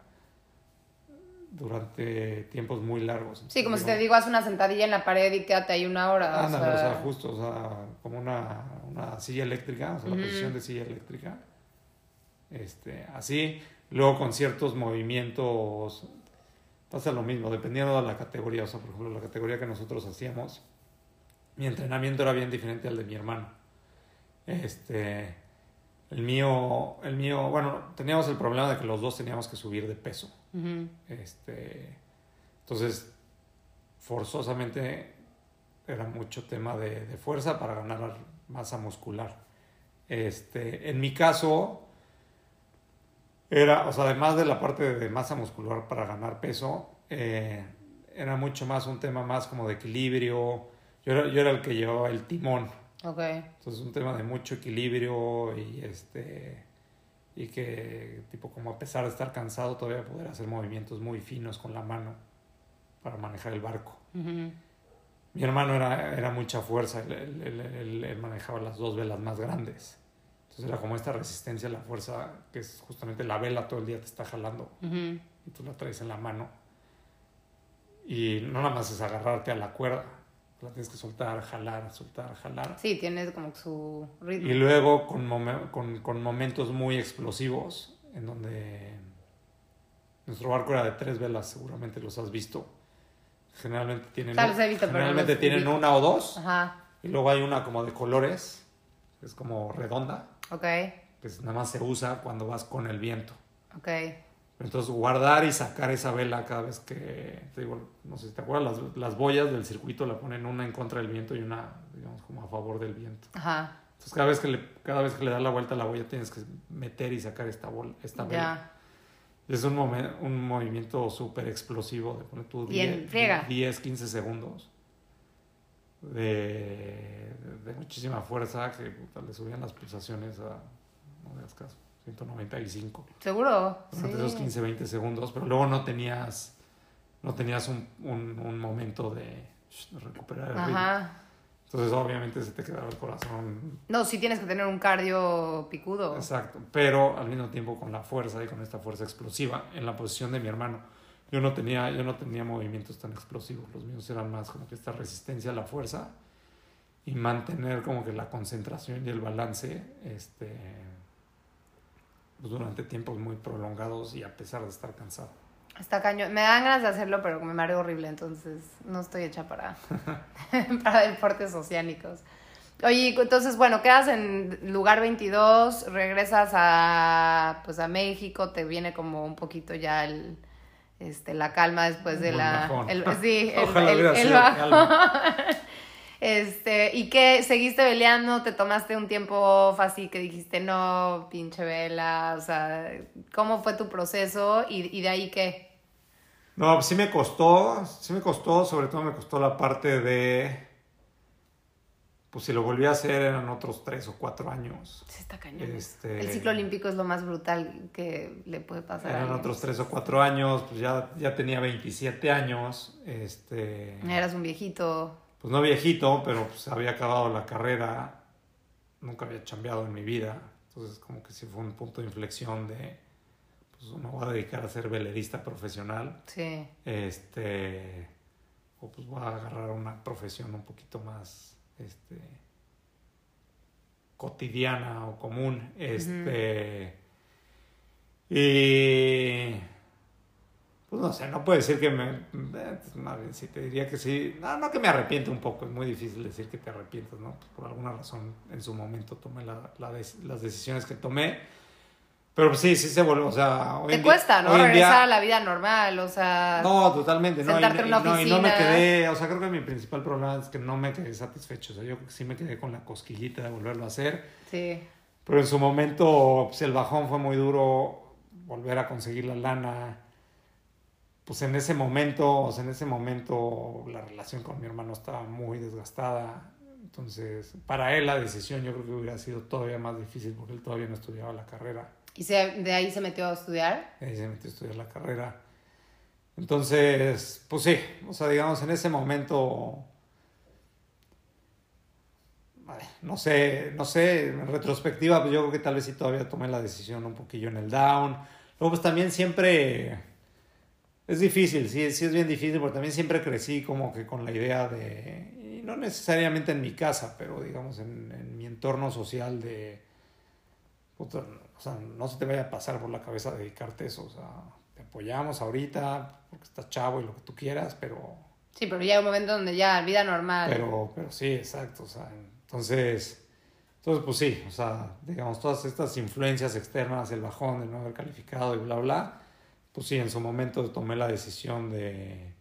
durante tiempos muy largos. Sí, como si te digo, haz una sentadilla en la pared y quédate ahí una hora. o, sea... justo, o sea, como una, una silla eléctrica, o sea, la posición de silla eléctrica. Este, así, luego con ciertos movimientos, pasa lo mismo, dependiendo de la categoría, o sea, por ejemplo, la categoría que nosotros hacíamos, mi entrenamiento era bien diferente al de mi hermano. Este, el mío, el mío, bueno, teníamos el problema de que los dos teníamos que subir de peso. este, entonces, forzosamente era mucho tema de, fuerza para ganar masa muscular. Este, en mi caso, era, o sea, además de la parte de masa muscular para ganar peso, eh, era mucho más un tema más como de equilibrio. Yo era, yo era el que llevaba el timón Okay. Entonces es un tema de mucho equilibrio y este y que tipo como a pesar de estar cansado todavía poder hacer movimientos muy finos con la mano para manejar el barco. Mi hermano era, era mucha fuerza, él, manejaba las dos velas más grandes. Entonces era como esta resistencia a la fuerza, que es justamente la vela todo el día te está jalando y tú la traes en la mano. Y no nada más es agarrarte a la cuerda, la tienes que soltar, jalar, soltar, jalar. Sí, tienes como su ritmo. Y luego con, con, con, momentos muy explosivos, en donde nuestro barco era de tres velas, seguramente los has visto. Generalmente tienen, generalmente tienen una o dos. Ajá. Y luego hay una como de colores, es como redonda. Ok. Que nada más se usa cuando vas con el viento. Ok. Entonces, guardar y sacar esa vela cada vez que, te digo, no sé si te acuerdas, las, las, boyas del circuito la ponen una en contra del viento y una, digamos, como a favor del viento. Ajá. Entonces, cada vez que le, cada vez que le das la vuelta a la boya tienes que meter y sacar esta, bola, esta vela. Es un, un movimiento súper explosivo de poner tu 10, 10, 15 segundos de, de, muchísima fuerza que le subían las pulsaciones a, no das caso. 195. ¿Seguro? Durante esos 15, 20 segundos, pero luego no tenías, no tenías un, un, momento de, recuperar el ritmo. Ajá. Entonces, obviamente, se te quedaba el corazón. No, sí tienes que tener un cardio picudo. Exacto. Pero al mismo tiempo con la fuerza y con esta fuerza explosiva en la posición de mi hermano. Yo no tenía, yo no tenía movimientos tan explosivos. Los míos eran más como que esta resistencia a la fuerza y mantener como que la concentración y el balance este, durante tiempos muy prolongados y a pesar de estar cansado. Está cañón. Me dan ganas de hacerlo, pero me mareo horrible, entonces no estoy hecha para, para deportes oceánicos. Oye, entonces, bueno, quedas en lugar 22, regresas a, pues, a México, te viene como un poquito ya el, este, la calma después de la... el- sí, el, el- el calma. Este, ¿y qué? ¿Seguiste peleando? ¿Te tomaste un tiempo off así que dijiste, no, pinche vela? O sea, ¿cómo fue tu proceso? ¿Y, y de ahí qué? No, pues sí me costó, sí me costó, sobre todo me costó la parte de, pues si lo volví a hacer eran otros tres o cuatro años. Sí, está cañón. Este, El ciclo olímpico es lo más brutal que le puede pasar. Eran otros tres o cuatro años, pues ya, ya tenía 27 años, este, Eras un viejito. Pues no viejito, pero pues había acabado la carrera, nunca había chambeado en mi vida, entonces como que sí fue un punto de inflexión de, pues me voy a dedicar a ser velerista profesional. Sí. este o pues voy a agarrar una profesión un poquito más este cotidiana o común este y pues no sé no puedo decir que me eh, pues, más bien sí te diría que sí no no que me arrepiento un poco es muy difícil decir que te arrepientas no Pues, por alguna razón en su momento tomé la- la des- las decisiones que tomé pero pues, sí sí se vuelve o sea hoy Te en cuesta, ¿no? hoy en día- Regresar a la vida normal, o sea... no, totalmente. No, y, sentarte en una y no, y no me quedé, o sea, creo que mi principal problema es que no me quedé satisfecho. O sea, yo sí me quedé con la cosquillita de volverlo a hacer. Sí. Pero en su momento, pues el bajón fue muy duro, volver a conseguir la lana. Pues en ese momento, o sea, en ese momento la relación con mi hermano estaba muy desgastada. Entonces, para él la decisión yo creo que hubiera sido todavía más difícil porque él todavía no estudiaba la carrera. ¿Y se, de ahí se metió a estudiar? Ahí se metió a estudiar la carrera. Entonces, pues sí, o sea, digamos, en ese momento, no sé, no sé, en retrospectiva, pues yo creo que tal vez sí todavía tomé la decisión un poquillo en el down. Luego, pues también siempre, es difícil, sí, sí es bien difícil, porque también siempre crecí como que con la idea de, y no necesariamente en mi casa, pero digamos en, en mi entorno social de, puta, o sea, no se te vaya a pasar por la cabeza dedicarte eso, o sea, te apoyamos ahorita porque estás chavo y lo que tú quieras, pero, Sí, pero llega un momento donde ya, vida normal. pero, pero sí, exacto, o sea, entonces, entonces pues sí, o sea, digamos, todas estas influencias externas, el bajón, el no haber calificado y bla, bla, pues sí, en su momento tomé la decisión de,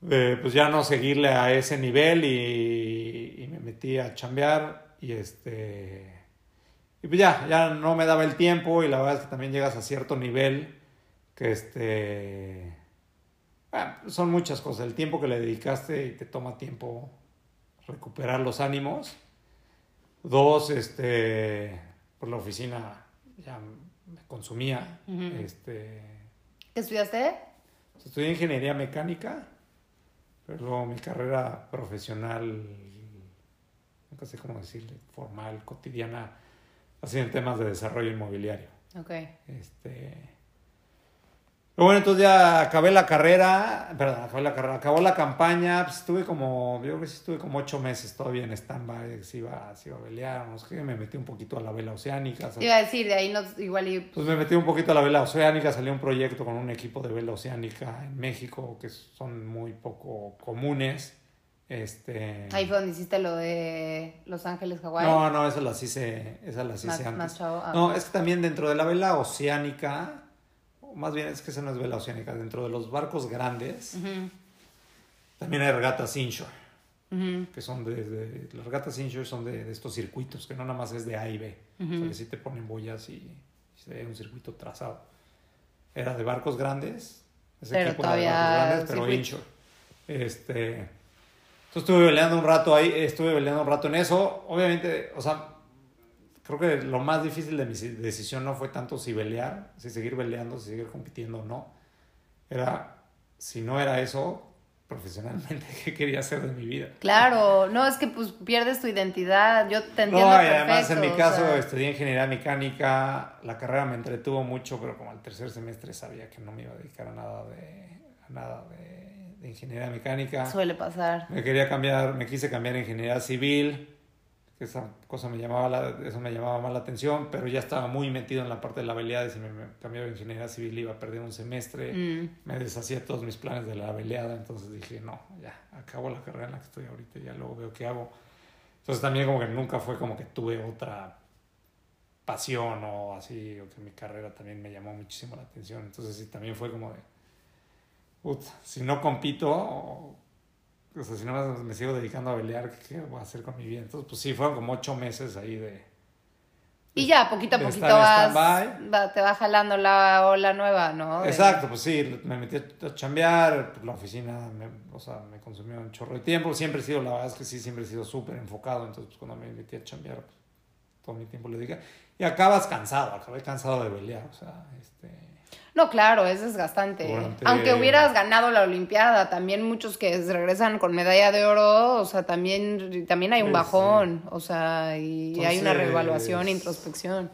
de pues ya no seguirle a ese nivel y, me metí a chambear y este y pues ya, ya no me daba el tiempo y la verdad es que también llegas a cierto nivel que este bueno, son muchas cosas, el tiempo que le dedicaste y te toma tiempo recuperar los ánimos. Dos, este, por la oficina me consumía. Este, ¿Qué estudiaste? estudié ingeniería mecánica, pero luego mi carrera profesional, nunca sé cómo decirle, formal, cotidiana, ha sido en temas de desarrollo inmobiliario. Ok. Este. Pero bueno, entonces ya acabé la carrera, perdón, acabé la carrera, acabó la campaña, pues estuve como, yo creo que sí estuve como ocho meses todavía en stand-by, se iba, se iba a velear, no sé qué, me metí un poquito a la vela oceánica, iba a decir, de ahí no, igual y... pues me metí un poquito a la vela oceánica, salió un proyecto con un equipo de vela oceánica en México que son muy poco comunes, este... Ahí fue donde hiciste lo de Los Ángeles, Hawái. No, no, esas las hice, esas las hice más, antes. más chavo. Ah, No, es que también dentro de la vela oceánica, más bien es que esa no es vela oceánica, dentro de los barcos grandes también hay regatas inshore, que son de, de- las regatas inshore son de, de estos circuitos, que no nada más es de A y B, o sea que sí te ponen boyas y, y se ve un circuito trazado. Era de barcos grandes, ese Pero equipo era de barcos grandes, pero circuito. inshore. Este, entonces estuve peleando un rato ahí, estuve peleando un rato en eso, obviamente, o sea, creo que lo más difícil de mi si- decisión no fue tanto si velear, si seguir veleando, si seguir compitiendo o no. Era, si no era eso, profesionalmente qué quería hacer de mi vida. Claro, no, es que pues pierdes tu identidad, yo te entiendo No, y perfecto. además en mi o caso sea, estudié ingeniería mecánica, la carrera me entretuvo mucho, pero como al tercer semestre sabía que no me iba a dedicar a nada de, a nada de, de ingeniería mecánica. suele pasar. Me quería cambiar, me quise cambiar a ingeniería civil, esa cosa me llamaba la- eso me llamaba más la atención, pero ya estaba muy metido en la parte de la habilidad y si me, me cambiaba a ingeniería civil iba a perder un semestre, Mm. me deshacía de todos mis planes de la habilidad, entonces dije, no, ya, acabo la carrera en la que estoy ahorita, ya luego veo qué hago. Entonces también como que nunca fue como que tuve otra pasión o así, o que mi carrera también me llamó muchísimo la atención, entonces sí, también fue como de, "Puta, si no compito, o, sea, si no me- me sigo dedicando a pelear, ¿qué voy a hacer con mi vida? Entonces, pues sí, fueron como ocho meses ahí de... Y ya, poquito a poquito vas, va- te va jalando la ola nueva, ¿no? Exacto, pues sí, me metí a chambear, pues, la oficina, me, o sea, me consumió un chorro de tiempo, siempre he sido, la verdad es que sí, siempre he sido súper enfocado, entonces pues, cuando me metí a chambear, pues, todo mi tiempo le dediqué. Y acabas cansado, acabé cansado de pelear, o sea, este... No, claro, es desgastante. Durante- Aunque hubieras ganado la Olimpiada, también muchos que regresan con medalla de oro, o sea, también, también hay un Sí, bajón, o sea, y hay una reevaluación, introspección.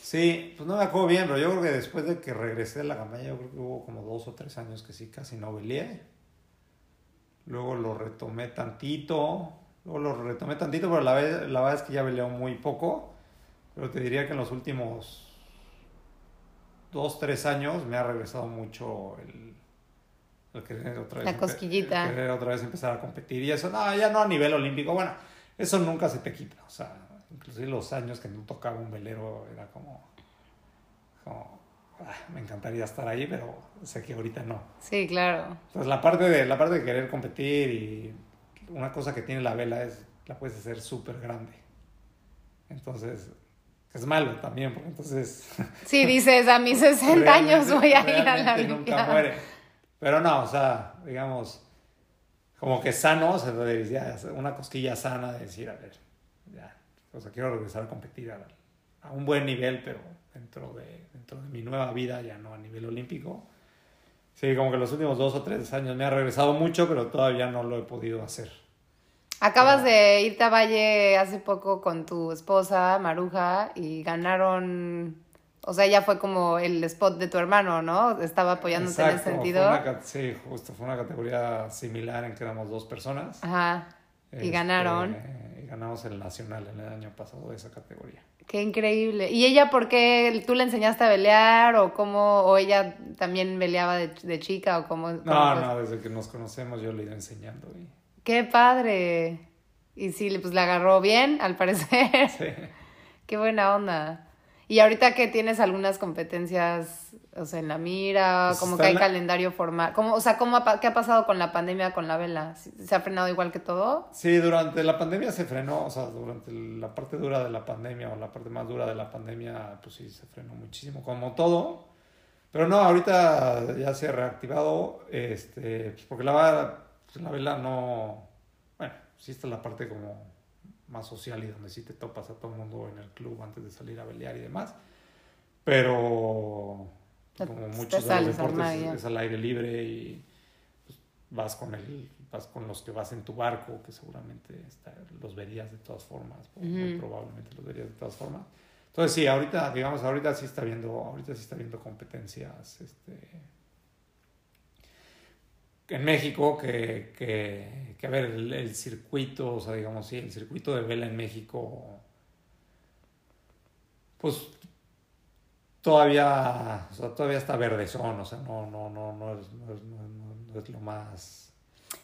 Sí, pues no me acuerdo bien, pero yo creo que después de que regresé de la campaña, yo creo que hubo como dos o tres años que sí casi no peleé. Luego lo retomé tantito, luego lo retomé tantito, pero la, vez, la verdad es que ya peleó muy poco. Pero te diría que en los últimos dos, tres años me ha regresado mucho el, el querer otra vez. La cosquillita. el querer otra vez empezar a competir. Y eso, no, ya no a nivel olímpico. Bueno, eso nunca se te quita. O sea, inclusive los años que no tocaba un velero era como. como ah, me encantaría estar ahí, pero sé que ahorita no. Sí, claro. Entonces la parte de, la parte de querer competir y una cosa que tiene la vela es la puedes hacer súper grande. Entonces, es malo también, porque entonces Sí, dices, a mis 60 años voy a ir a la realmente nunca Olimpiada. muere. Pero no, o sea, digamos, como que sano, o sea, una cosquilla sana de decir, a ver, ya, o sea, quiero regresar a competir a, a un buen nivel, pero dentro de, dentro de mi nueva vida, ya no a nivel olímpico. Sí, como que los últimos dos o tres años me ha regresado mucho, pero todavía no lo he podido hacer. Acabas de irte a Valle hace poco con tu esposa, Maruja, y ganaron, o sea, ya fue como el spot de tu hermano, ¿no? Estaba apoyándote en ese sentido. fue una sí, justo, fue una categoría similar en que éramos dos personas. Ajá. Y Este, ganaron. Y ganamos el nacional en el año pasado de esa categoría. Qué increíble. ¿Y ella por qué? ¿Tú le enseñaste a pelear o cómo? ¿O ella también peleaba de, de chica o cómo? No, cómo no, desde que nos conocemos yo le he ido enseñando. Y, Qué padre. Y sí, pues le agarró bien, al parecer. sí. Qué buena onda. Y ahorita que tienes algunas competencias, o sea, en la mira, Pues como que hay en la- calendario formal. ¿Cómo, o sea, ¿cómo ha ¿qué ha pasado con la pandemia con la vela? ¿Se ha frenado igual que todo? Sí, durante la pandemia se frenó, o sea, durante la parte dura de la pandemia o la parte más dura de la pandemia, pues sí, se frenó muchísimo, como todo. Pero no, ahorita ya se ha reactivado, este, pues porque la, pues la vela no, bueno, sí está la parte como más social y donde sí te topas a todo el mundo en el club antes de salir a pelear y demás. Pero como muchos de los deportes es, es al aire libre y pues, vas con el vas con los que vas en tu barco que seguramente está- los verías de todas formas o muy Ujú. probablemente los verías de todas formas entonces sí ahorita digamos ahorita sí está viendo ahorita sí está viendo competencias este en México que, que, que, a ver el, el circuito o sea digamos sí el circuito de vela en México pues todavía, o sea, todavía está verdezón, o sea, no, no, no, no es, no es, no es- lo más...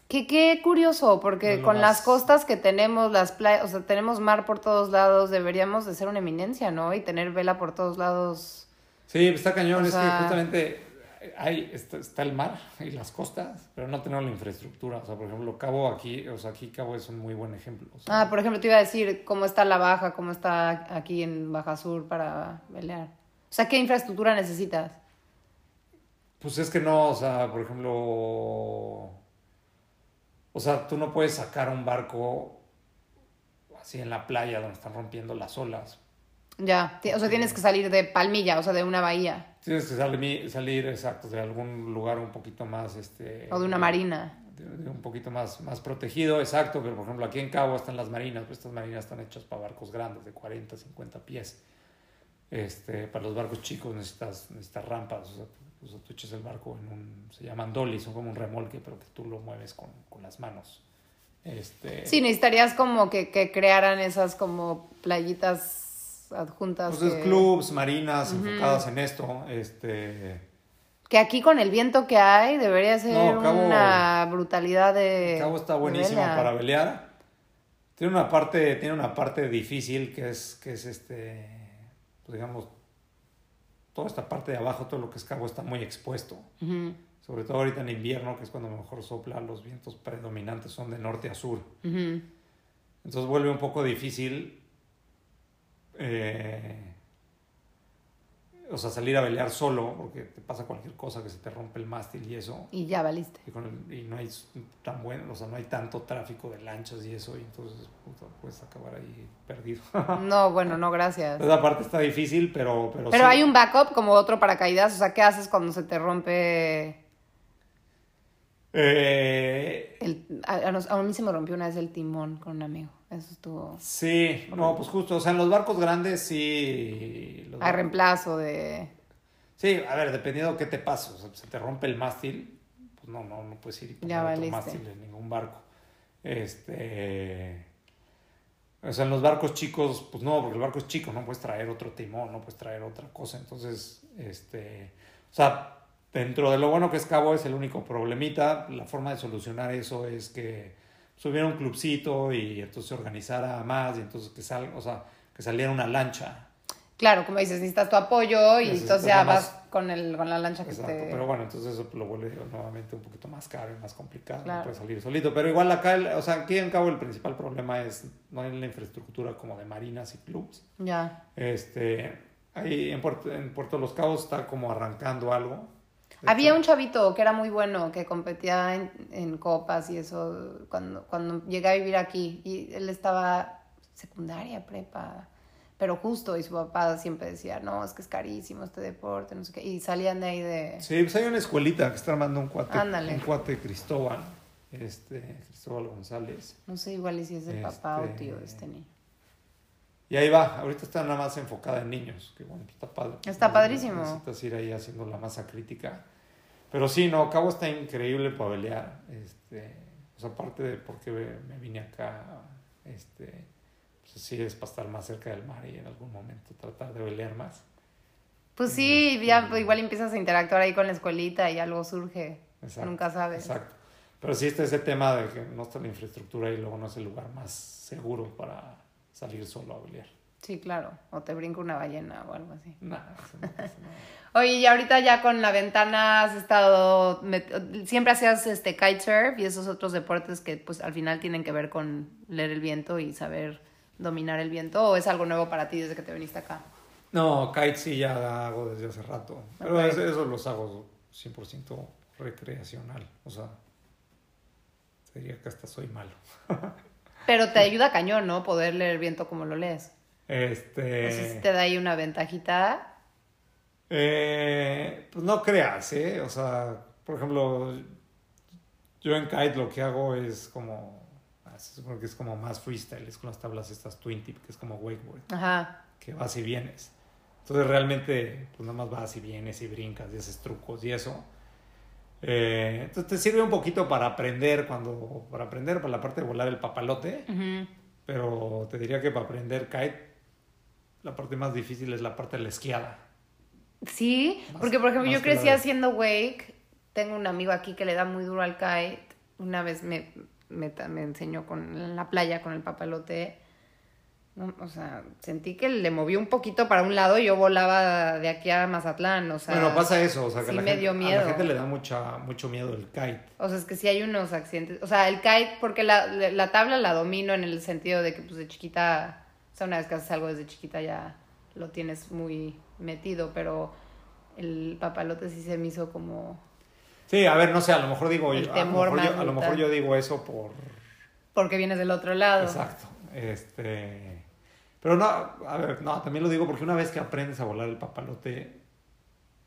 Qué, qué curioso, porque No con las costas que tenemos, las playas, o sea, tenemos mar por todos lados, deberíamos de ser una eminencia, ¿no? Y tener vela por todos lados. Sí, está cañón, O es que justamente hay, está, está el mar y las costas, pero no tenemos la infraestructura, o sea, por ejemplo, Cabo aquí, o sea, aquí Cabo es un muy buen ejemplo. o sea, Ah, por ejemplo, te iba a decir cómo está la baja, cómo está aquí en Baja Sur para pelear. O sea, ¿qué infraestructura necesitas? Pues es que no, o sea, por ejemplo, o sea, tú no puedes sacar un barco así en la playa donde están rompiendo las olas. Ya, o sea, tienes que salir de Palmilla, o sea, de una bahía Tienes que salir, salir exacto, de algún lugar un poquito más, este... o de una marina. de- de un poquito más, más protegido, exacto, pero por ejemplo aquí en Cabo están las marinas, pues estas marinas están hechas para barcos grandes de 40, 50 pies. Este, para los barcos chicos necesitas, necesitas rampas, o sea, tú- o sea, tú echas el barco en un, se llaman dollies, son como un remolque, pero que tú lo mueves con, con las manos. Este, Sí, necesitarías como que, que crearan esas como playitas adjuntas. entonces que- clubs, marinas enfocadas en esto, este, Que aquí con el viento que hay debería ser No, Cabo- una brutalidad de. Cabo está buenísimo para velear. Tiene una parte, tiene una parte difícil que es, que es este, pues digamos, toda esta parte de abajo, todo lo que es Cabo está muy expuesto. Ujú, Sobre todo ahorita en invierno, que es cuando mejor sopla, los vientos predominantes son de norte a sur. ujú. Entonces vuelve un poco difícil, eh, o sea, salir a velear solo, porque te pasa cualquier cosa, que se te rompe el mástil y eso. Y ya valiste. y, con el- y no hay tan bueno, o sea, no hay tanto tráfico de lanchas y eso, y entonces puta, puedes acabar ahí perdido. No, bueno, no, gracias. Esa parte está difícil, pero pero, Pero sí. hay un backup como otro paracaídas. O sea, ¿qué haces cuando se te rompe Eh, el. A mí se me rompió una vez el timón con un amigo. Eso estuvo. sí, no, pues justo, o sea, en los barcos grandes sí. los barcos- reemplazo de. Sí, a ver, dependiendo de qué te pasa, o sea, se te rompe el mástil, pues no, no, no puedes ir y poner otro mástil en ningún barco. Este. O sea, en los barcos chicos, pues no, porque el barco es chico, no puedes traer otro timón, no puedes traer otra cosa. Entonces, este. O sea, dentro de lo bueno que es Cabo es el único problemita. La forma de solucionar eso es que subiera un clubcito y entonces se organizara más y entonces que salga, o sea, que saliera una lancha. Claro, como dices, necesitas tu apoyo y Necesitas entonces ya vas con, el, con la lancha que Exacto, te. pero bueno, entonces eso lo vuelve nuevamente un poquito más caro y más complicado, Claro. no puede salir solito, pero igual acá, el- o sea, aquí en Cabo el principal problema es no hay la infraestructura como de marinas y clubs. Ya. Este, ahí en Puerto, en Puerto Los Cabos está como arrancando algo. Había un chavito que era muy bueno, que competía en, en copas y eso cuando, cuando llegué a vivir aquí. Y él estaba secundaria, prepa, pero justo. Y su papá siempre decía, no, es que es carísimo este deporte, no sé qué. Y salían de ahí de... Sí, pues hay una escuelita que está armando un cuate, Ándale. un cuate Cristóbal, este, Cristóbal González. No sé igual si es el papá o Este- tío de este niño. Y ahí va, ahorita está nada más enfocada en niños, que bueno, está padre. Está padrísimo. Necesitas ir ahí haciendo la masa crítica. Pero sí, no, Cabo está increíble para pelear. Este, sea, aparte de porque me vine acá, este, pues sí es para estar más cerca del mar y en algún momento tratar de pelear más. Pues sí, ya igual empiezas a interactuar ahí con la escuelita y algo surge. Exacto, Nunca sabes. Exacto. Pero sí está ese tema de que no está la infraestructura y luego no es el lugar más seguro para salir solo a pelear. Sí, claro. O te brinca una ballena o algo así. Nada, eso no pasa nada. Oye, y ahorita ya con la ventana has estado, siempre hacías este kitesurf y esos otros deportes que pues al final tienen que ver con leer el viento y saber dominar el viento o es algo nuevo para ti desde que te viniste acá? No, kite sí ya hago desde hace rato. Pero Ok. es- eso los hago 100% recreacional. O sea, te diría que hasta soy malo. Pero te ayuda cañón, ¿no? Poder leer el viento como lo lees. Este. No sé si te da ahí una ventajita. eh, pues no creas, ¿eh? O sea, por ejemplo, yo en kite lo que hago es como. ah, Se supone que es como más freestyle, es con las tablas estas twin tip, que es como wakeboard, Ajá. que vas y vienes. Entonces realmente, pues nada más vas y vienes y brincas y haces trucos y eso. Eh, entonces te sirve un poquito para aprender cuando, para aprender para la parte de volar el papalote, pero te diría que para aprender kite, la parte más difícil es la parte de la esquiada. Sí, Más- porque por ejemplo yo crecí de- haciendo wake. Tengo un amigo aquí que le da muy duro al kite. Una vez me, me, me enseñó con, en la playa con el papalote. No, o sea, sentí que le movió un poquito para un lado y yo volaba de aquí a Mazatlán. O sea, bueno, pasa eso, o sea, que sí la me gente, dio a miedo. la gente le da mucha, mucho miedo el kite. O sea, es que sí hay unos accidentes. O sea, el kite, porque la, la tabla la domino en el sentido de que pues de chiquita, o sea, una vez que haces algo desde chiquita ya lo tienes muy metido, pero el papalote sí se me hizo como... Sí, a ver, no sé, a lo mejor digo, El yo- a, lo mejor yo, más a lo mejor brutal. yo digo eso por... Porque vienes del otro lado. Exacto. Este, Pero no, a ver, no, también lo digo porque una vez que aprendes a volar el papalote,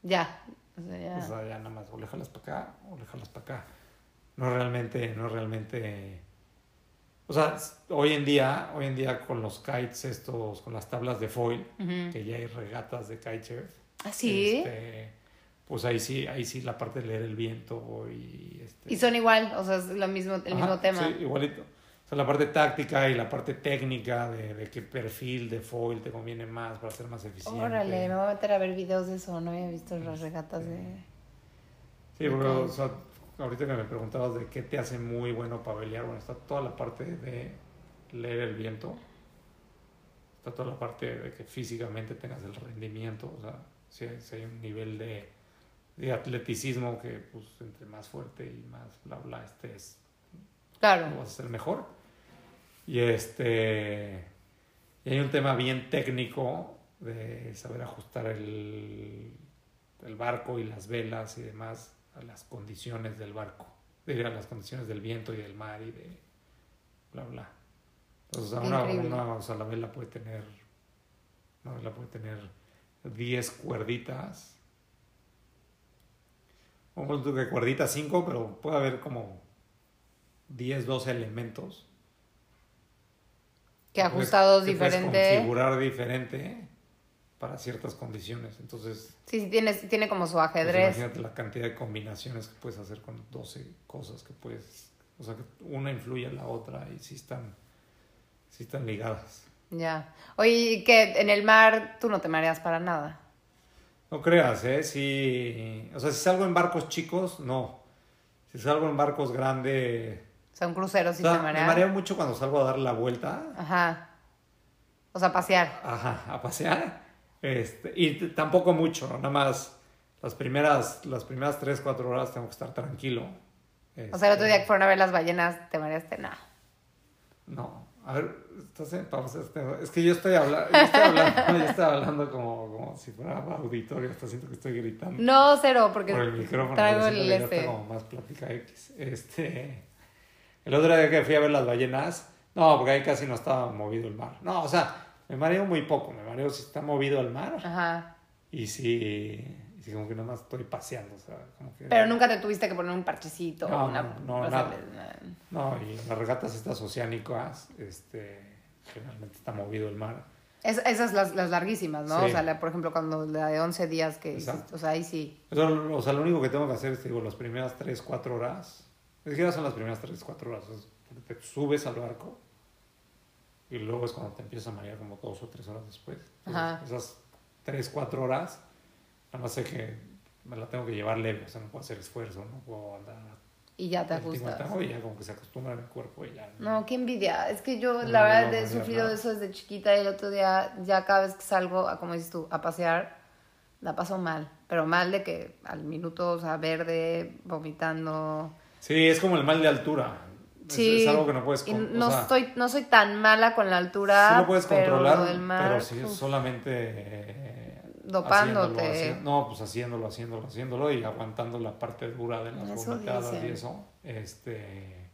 Ya. O sea, ya. o sea, ya nada más o le jalas para acá o le jalas para acá. No realmente, no realmente. O sea, hoy en día, hoy en día con los kites estos, con las tablas de foil, que ya hay regatas de kitesurf. ¿Ah, sí? este, pues ahí sí, ahí sí la parte de leer el viento y este, Y son igual, o sea, es lo mismo, el Ajá, mismo tema. Sí, igualito. Sea, la parte táctica y la parte técnica de, de qué perfil de foil te conviene más para ser más eficiente. Órale, me voy a meter a ver videos de eso, no había visto las regatas de... Sí, porque, o sea, ahorita que me preguntabas de qué te hace muy bueno para pelear, bueno, está toda la parte de leer el viento, está toda la parte de que físicamente tengas el rendimiento, o sea, si hay, si hay un nivel de, de atleticismo que, pues, entre más fuerte y más bla, bla estés, Claro. vas a hacer mejor. Y este. Y hay un tema bien técnico de saber ajustar el, el barco y las velas y demás a las condiciones del barco. Diría, a las condiciones del viento y del mar y de bla bla. Entonces, o sea, una, una- o sea, la vela puede tener. Una vela puede tener 10 cuerditas. O pon tú que cuerditas 5, pero puede haber como 10, 12 elementos. Que ajustados diferente. configurar diferente para ciertas condiciones. Entonces, Sí, sí, tiene, tiene como su pues, ajedrez. imagínate la cantidad de combinaciones que puedes hacer con 12 cosas que puedes. O sea, que una influye en la otra y sí están, sí están ligadas. Ya. Oye, ¿y que en el mar tú no te mareas para nada. No creas, ¿eh? Sí. O sea, si salgo en barcos chicos, no. Si salgo en barcos grandes. O sea, un crucero sí o sea, te me marea. mareo mucho cuando salgo a dar la vuelta. Ajá. O sea, pasear. Ajá, a pasear. Este, y tampoco mucho, nada más las primeras, las primeras 3, 4 horas tengo que estar tranquilo. O sea, el otro día que Este, fueron a ver las ballenas, ¿te mareaste? No. No, a ver, estás en pausa. este, Es que yo estoy, habla- yo estoy hablando, yo estoy hablando como, como si fuera auditorio, hasta siento que estoy gritando. No, cero, porque por el micrófono. traigo el que este. como más plática X. Este, el otro día que fui a ver las ballenas, no, porque ahí casi no estaba movido el mar. No, o sea, me mareo muy poco, me mareo si está movido el mar Ajá. y si, y si como que nada más estoy paseando, o sea, como que... Pero nunca te tuviste que poner un parchecito. No, una, no, no, o nada. No, y las regatas estas oceánicas, este, generalmente está movido el mar. Es- esas las, las larguísimas, ¿no? Sí. O sea, la- por ejemplo, cuando la de 11 días que Exacto. o sea, ahí sí. Eso, o sea, lo único que tengo que hacer es, digo, las primeras 3, 4 horas. Ni siquiera son las primeras 3, 4 horas. te subes al barco y luego es cuando te empiezas a marear como dos o tres horas después. Entonces, esas 3, 4 horas, nada más sé que me la tengo que llevar leve, o sea, no puedo hacer esfuerzo, no puedo andar Y ya te ajustas. y ya como que se acostumbra el cuerpo y ya. No, qué envidia. Es que yo, No, la verdad, no, he sufrido de eso desde chiquita y el otro día, ya cada vez que salgo, a, como dices tú, a pasear, la paso mal. Pero mal de que al minuto, o sea, verde, vomitando. Sí, es como el mal de altura. Sí. Es, algo que no puedes Y con- o no, sea, estoy, no soy tan mala con la altura. Sí lo puedes pero controlar, lo del mar, pero uf. solamente eh, Dopándote. haciéndolo, haci- no, pues haciéndolo, haciéndolo, haciéndolo y aguantando la parte dura de las Eso y eso. Este,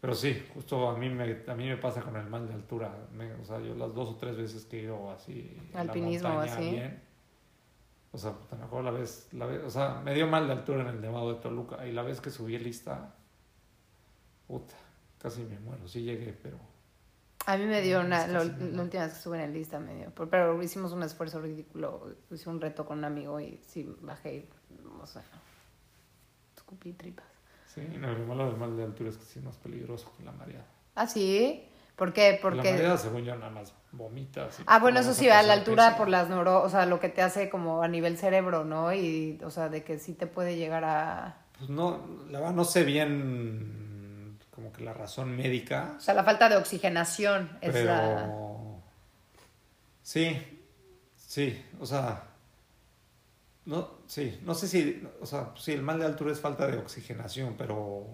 pero sí, justo a mí me a mí me pasa con el mal de altura. Me- o sea, yo las dos o tres veces que he ido así la Alpinismo o montaña así. bien, o sea, a lo mejor la vez, la vez, o sea, me dio mal de altura en el Nevado de Toluca y la vez que subí lista, puta, casi me muero. Sí llegué, pero A mí me dio una, lo- la última vez que estuve en el lista me dio, pero hicimos un esfuerzo ridículo, hice un reto con un amigo y sí, bajé, y, o sea, escupí tripas. Sí, no, lo malo del mal de altura es que sí es más peligroso que la mareada. ¿Ah, sí? ¿Por qué? La Porque... mareada, según yo, nada más vomitas. Ah, bueno, eso sí, a la altura peso. por las neuro, o sea, lo que te hace como a nivel cerebro, ¿no? Y, o sea, de que sí te puede llegar a... Pues no, la verdad no sé bien como que la razón médica, O sea, la falta de oxigenación es pero... la... Sí, sí, o sea... No, sí, no sé si, o sea, sí, el mal de altura es falta de oxigenación, pero...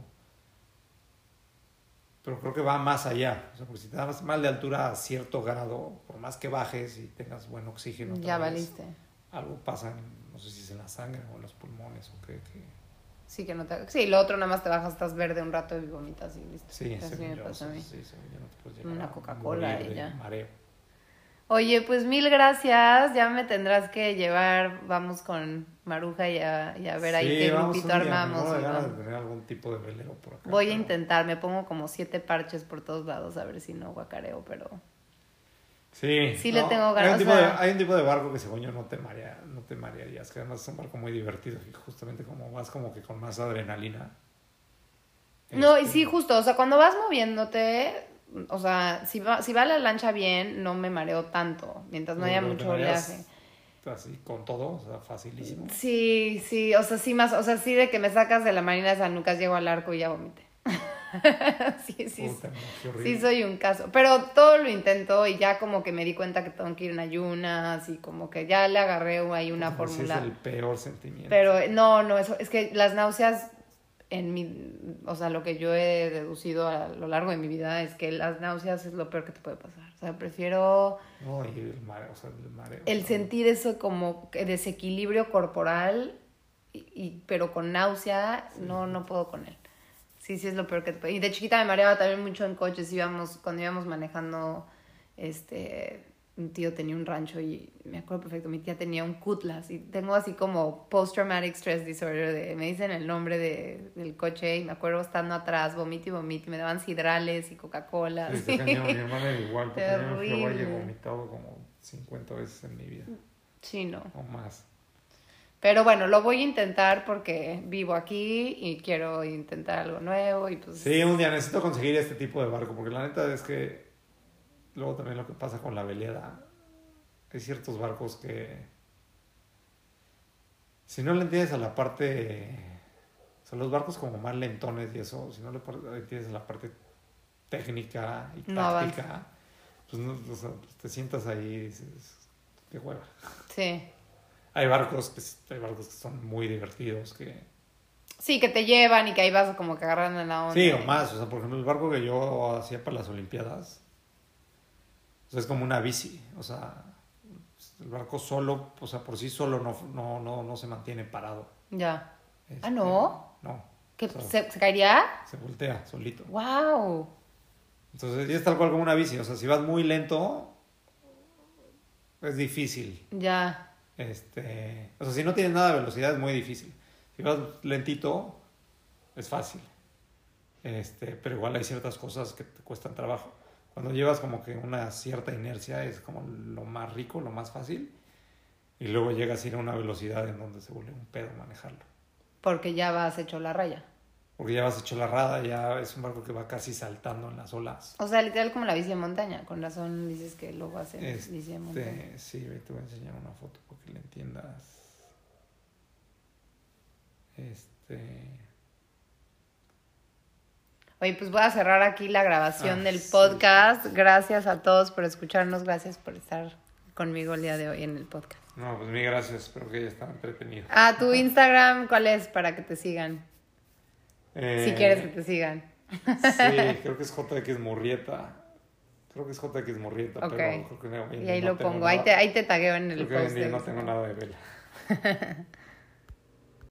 Pero creo que va más allá. O sea, porque si te das mal de altura a cierto grado, por más que bajes y tengas buen oxígeno, Ya vez, valiste. algo pasa, en- no sé si es en la sangre o en los pulmones o qué. Sí, que no te... Sí, lo otro nada más te bajas, estás verde un rato y vomitas y listo. Sí, yo, a sí, mí. sí, según yo no te puedes llegar Una Coca-Cola y ya. mareo. Oye, pues mil gracias. Ya me tendrás que llevar, vamos con Maruja y a, y a ver ahí qué grupito armamos. me muero de tener algún tipo de velero por acá. Voy a intentar, me pongo como siete parches por todos lados a ver si no guacareo, pero Sí, Sí le tengo ganas, Hay un, o tipo de, sea- hay un tipo de barco que según yo no te, marea, no te marearías, que además es un barco muy divertido y justamente como vas como que con más adrenalina. No, y Este, sí, justo, o sea, cuando vas moviéndote, o sea, si va, si va la lancha bien, no me mareo tanto, mientras no haya mucho oleaje. Así con todo, o sea, facilísimo. Sí, sí, o sea, sí más, o sea, sí de que me sacas de la marina de San Lucas, llego al arco y ya vomité. sí, sí, Puta, horrible. sí soy un caso, pero todo lo intento y ya como que me di cuenta que tengo que ir en ayunas y como que ya le agarré ahí una si fórmula. Es el peor sentimiento. Pero no, no, eso, es que las náuseas en mi, o sea, lo que yo he deducido a lo largo de mi vida es que las náuseas es lo peor que te puede pasar. O sea, prefiero No, y el mareo, o sea, el mareo. sentir eso como desequilibrio corporal, y, y- pero con náusea, no, no puedo con él. Sí, sí es lo peor que te puede. Y de chiquita me mareaba también mucho en coches, íbamos, cuando íbamos manejando, este, un tío tenía un rancho y me acuerdo perfecto, mi tía tenía un Cutlass y tengo así como post-traumatic stress disorder, de, me dicen el nombre de, del coche y me acuerdo estando atrás, vomito y vomito, y me daban sidrales y Coca-Cola. Sí, sí. está cañón, mi hermana era igual, porque yo en he Terrible. vomitado como 50 veces en mi vida, Sí, no. o más. Pero bueno, lo voy a intentar porque vivo aquí y quiero intentar algo nuevo y pues... Sí, un día necesito conseguir este tipo de barco, porque la neta es que luego también lo que pasa con la veleda, hay ciertos barcos que si no le entiendes a la parte, o sea, los barcos como más lentones y eso, si no le entiendes a la parte técnica y No táctica, pues, no, o sea, pues te sientas ahí y dices, qué hueva. Sí. Hay barcos que, hay barcos que son muy divertidos, que... Sí, que te llevan y que ahí vas como que agarrando en la onda. Sí, o más. O sea, por ejemplo, el barco que yo hacía para las Olimpiadas, o sea, es como una bici. O sea, el barco solo, o sea, por sí solo no, no, no, no se mantiene parado. Ya. Este, Ah, ¿no? No. ¿Que O sea, se, se caería? se voltea solito. ¡Wow! Entonces, y es tal cual como una bici. O sea, si vas muy lento, es difícil. Ya. Este, o sea, si no tienes nada de velocidad es muy difícil. Si vas lentito, es fácil. Este, pero igual hay ciertas cosas que te cuestan trabajo. Cuando llevas como que una cierta inercia es como lo más rico, lo más fácil. Y luego llegas a ir a una velocidad en donde se vuelve un pedo manejarlo. Porque ya vas hecho la raya. Porque ya vas hecho la rada, ya es un barco que va casi saltando en las olas. O sea, literal como la bici de montaña. Con razón dices que luego hacen bici de montaña. Este, sí, te voy a enseñar una foto para que le entiendas. Este. Oye, pues voy a cerrar aquí la grabación Ah, del sí. podcast. Gracias a todos por escucharnos. Gracias por estar conmigo el día de hoy en el podcast. No, pues mil gracias, espero que haya estado entretenido. Ah, tu Instagram, ¿cuál es para que te sigan? Eh, Si quieres que te sigan. Sí, creo que es JX Murrieta. Creo que es JX Murrieta, Ok. pero creo que no, Y ahí no lo pongo. Ahí te, ahí te tagueo en el creo que hoy en post. día no tengo nada de vela.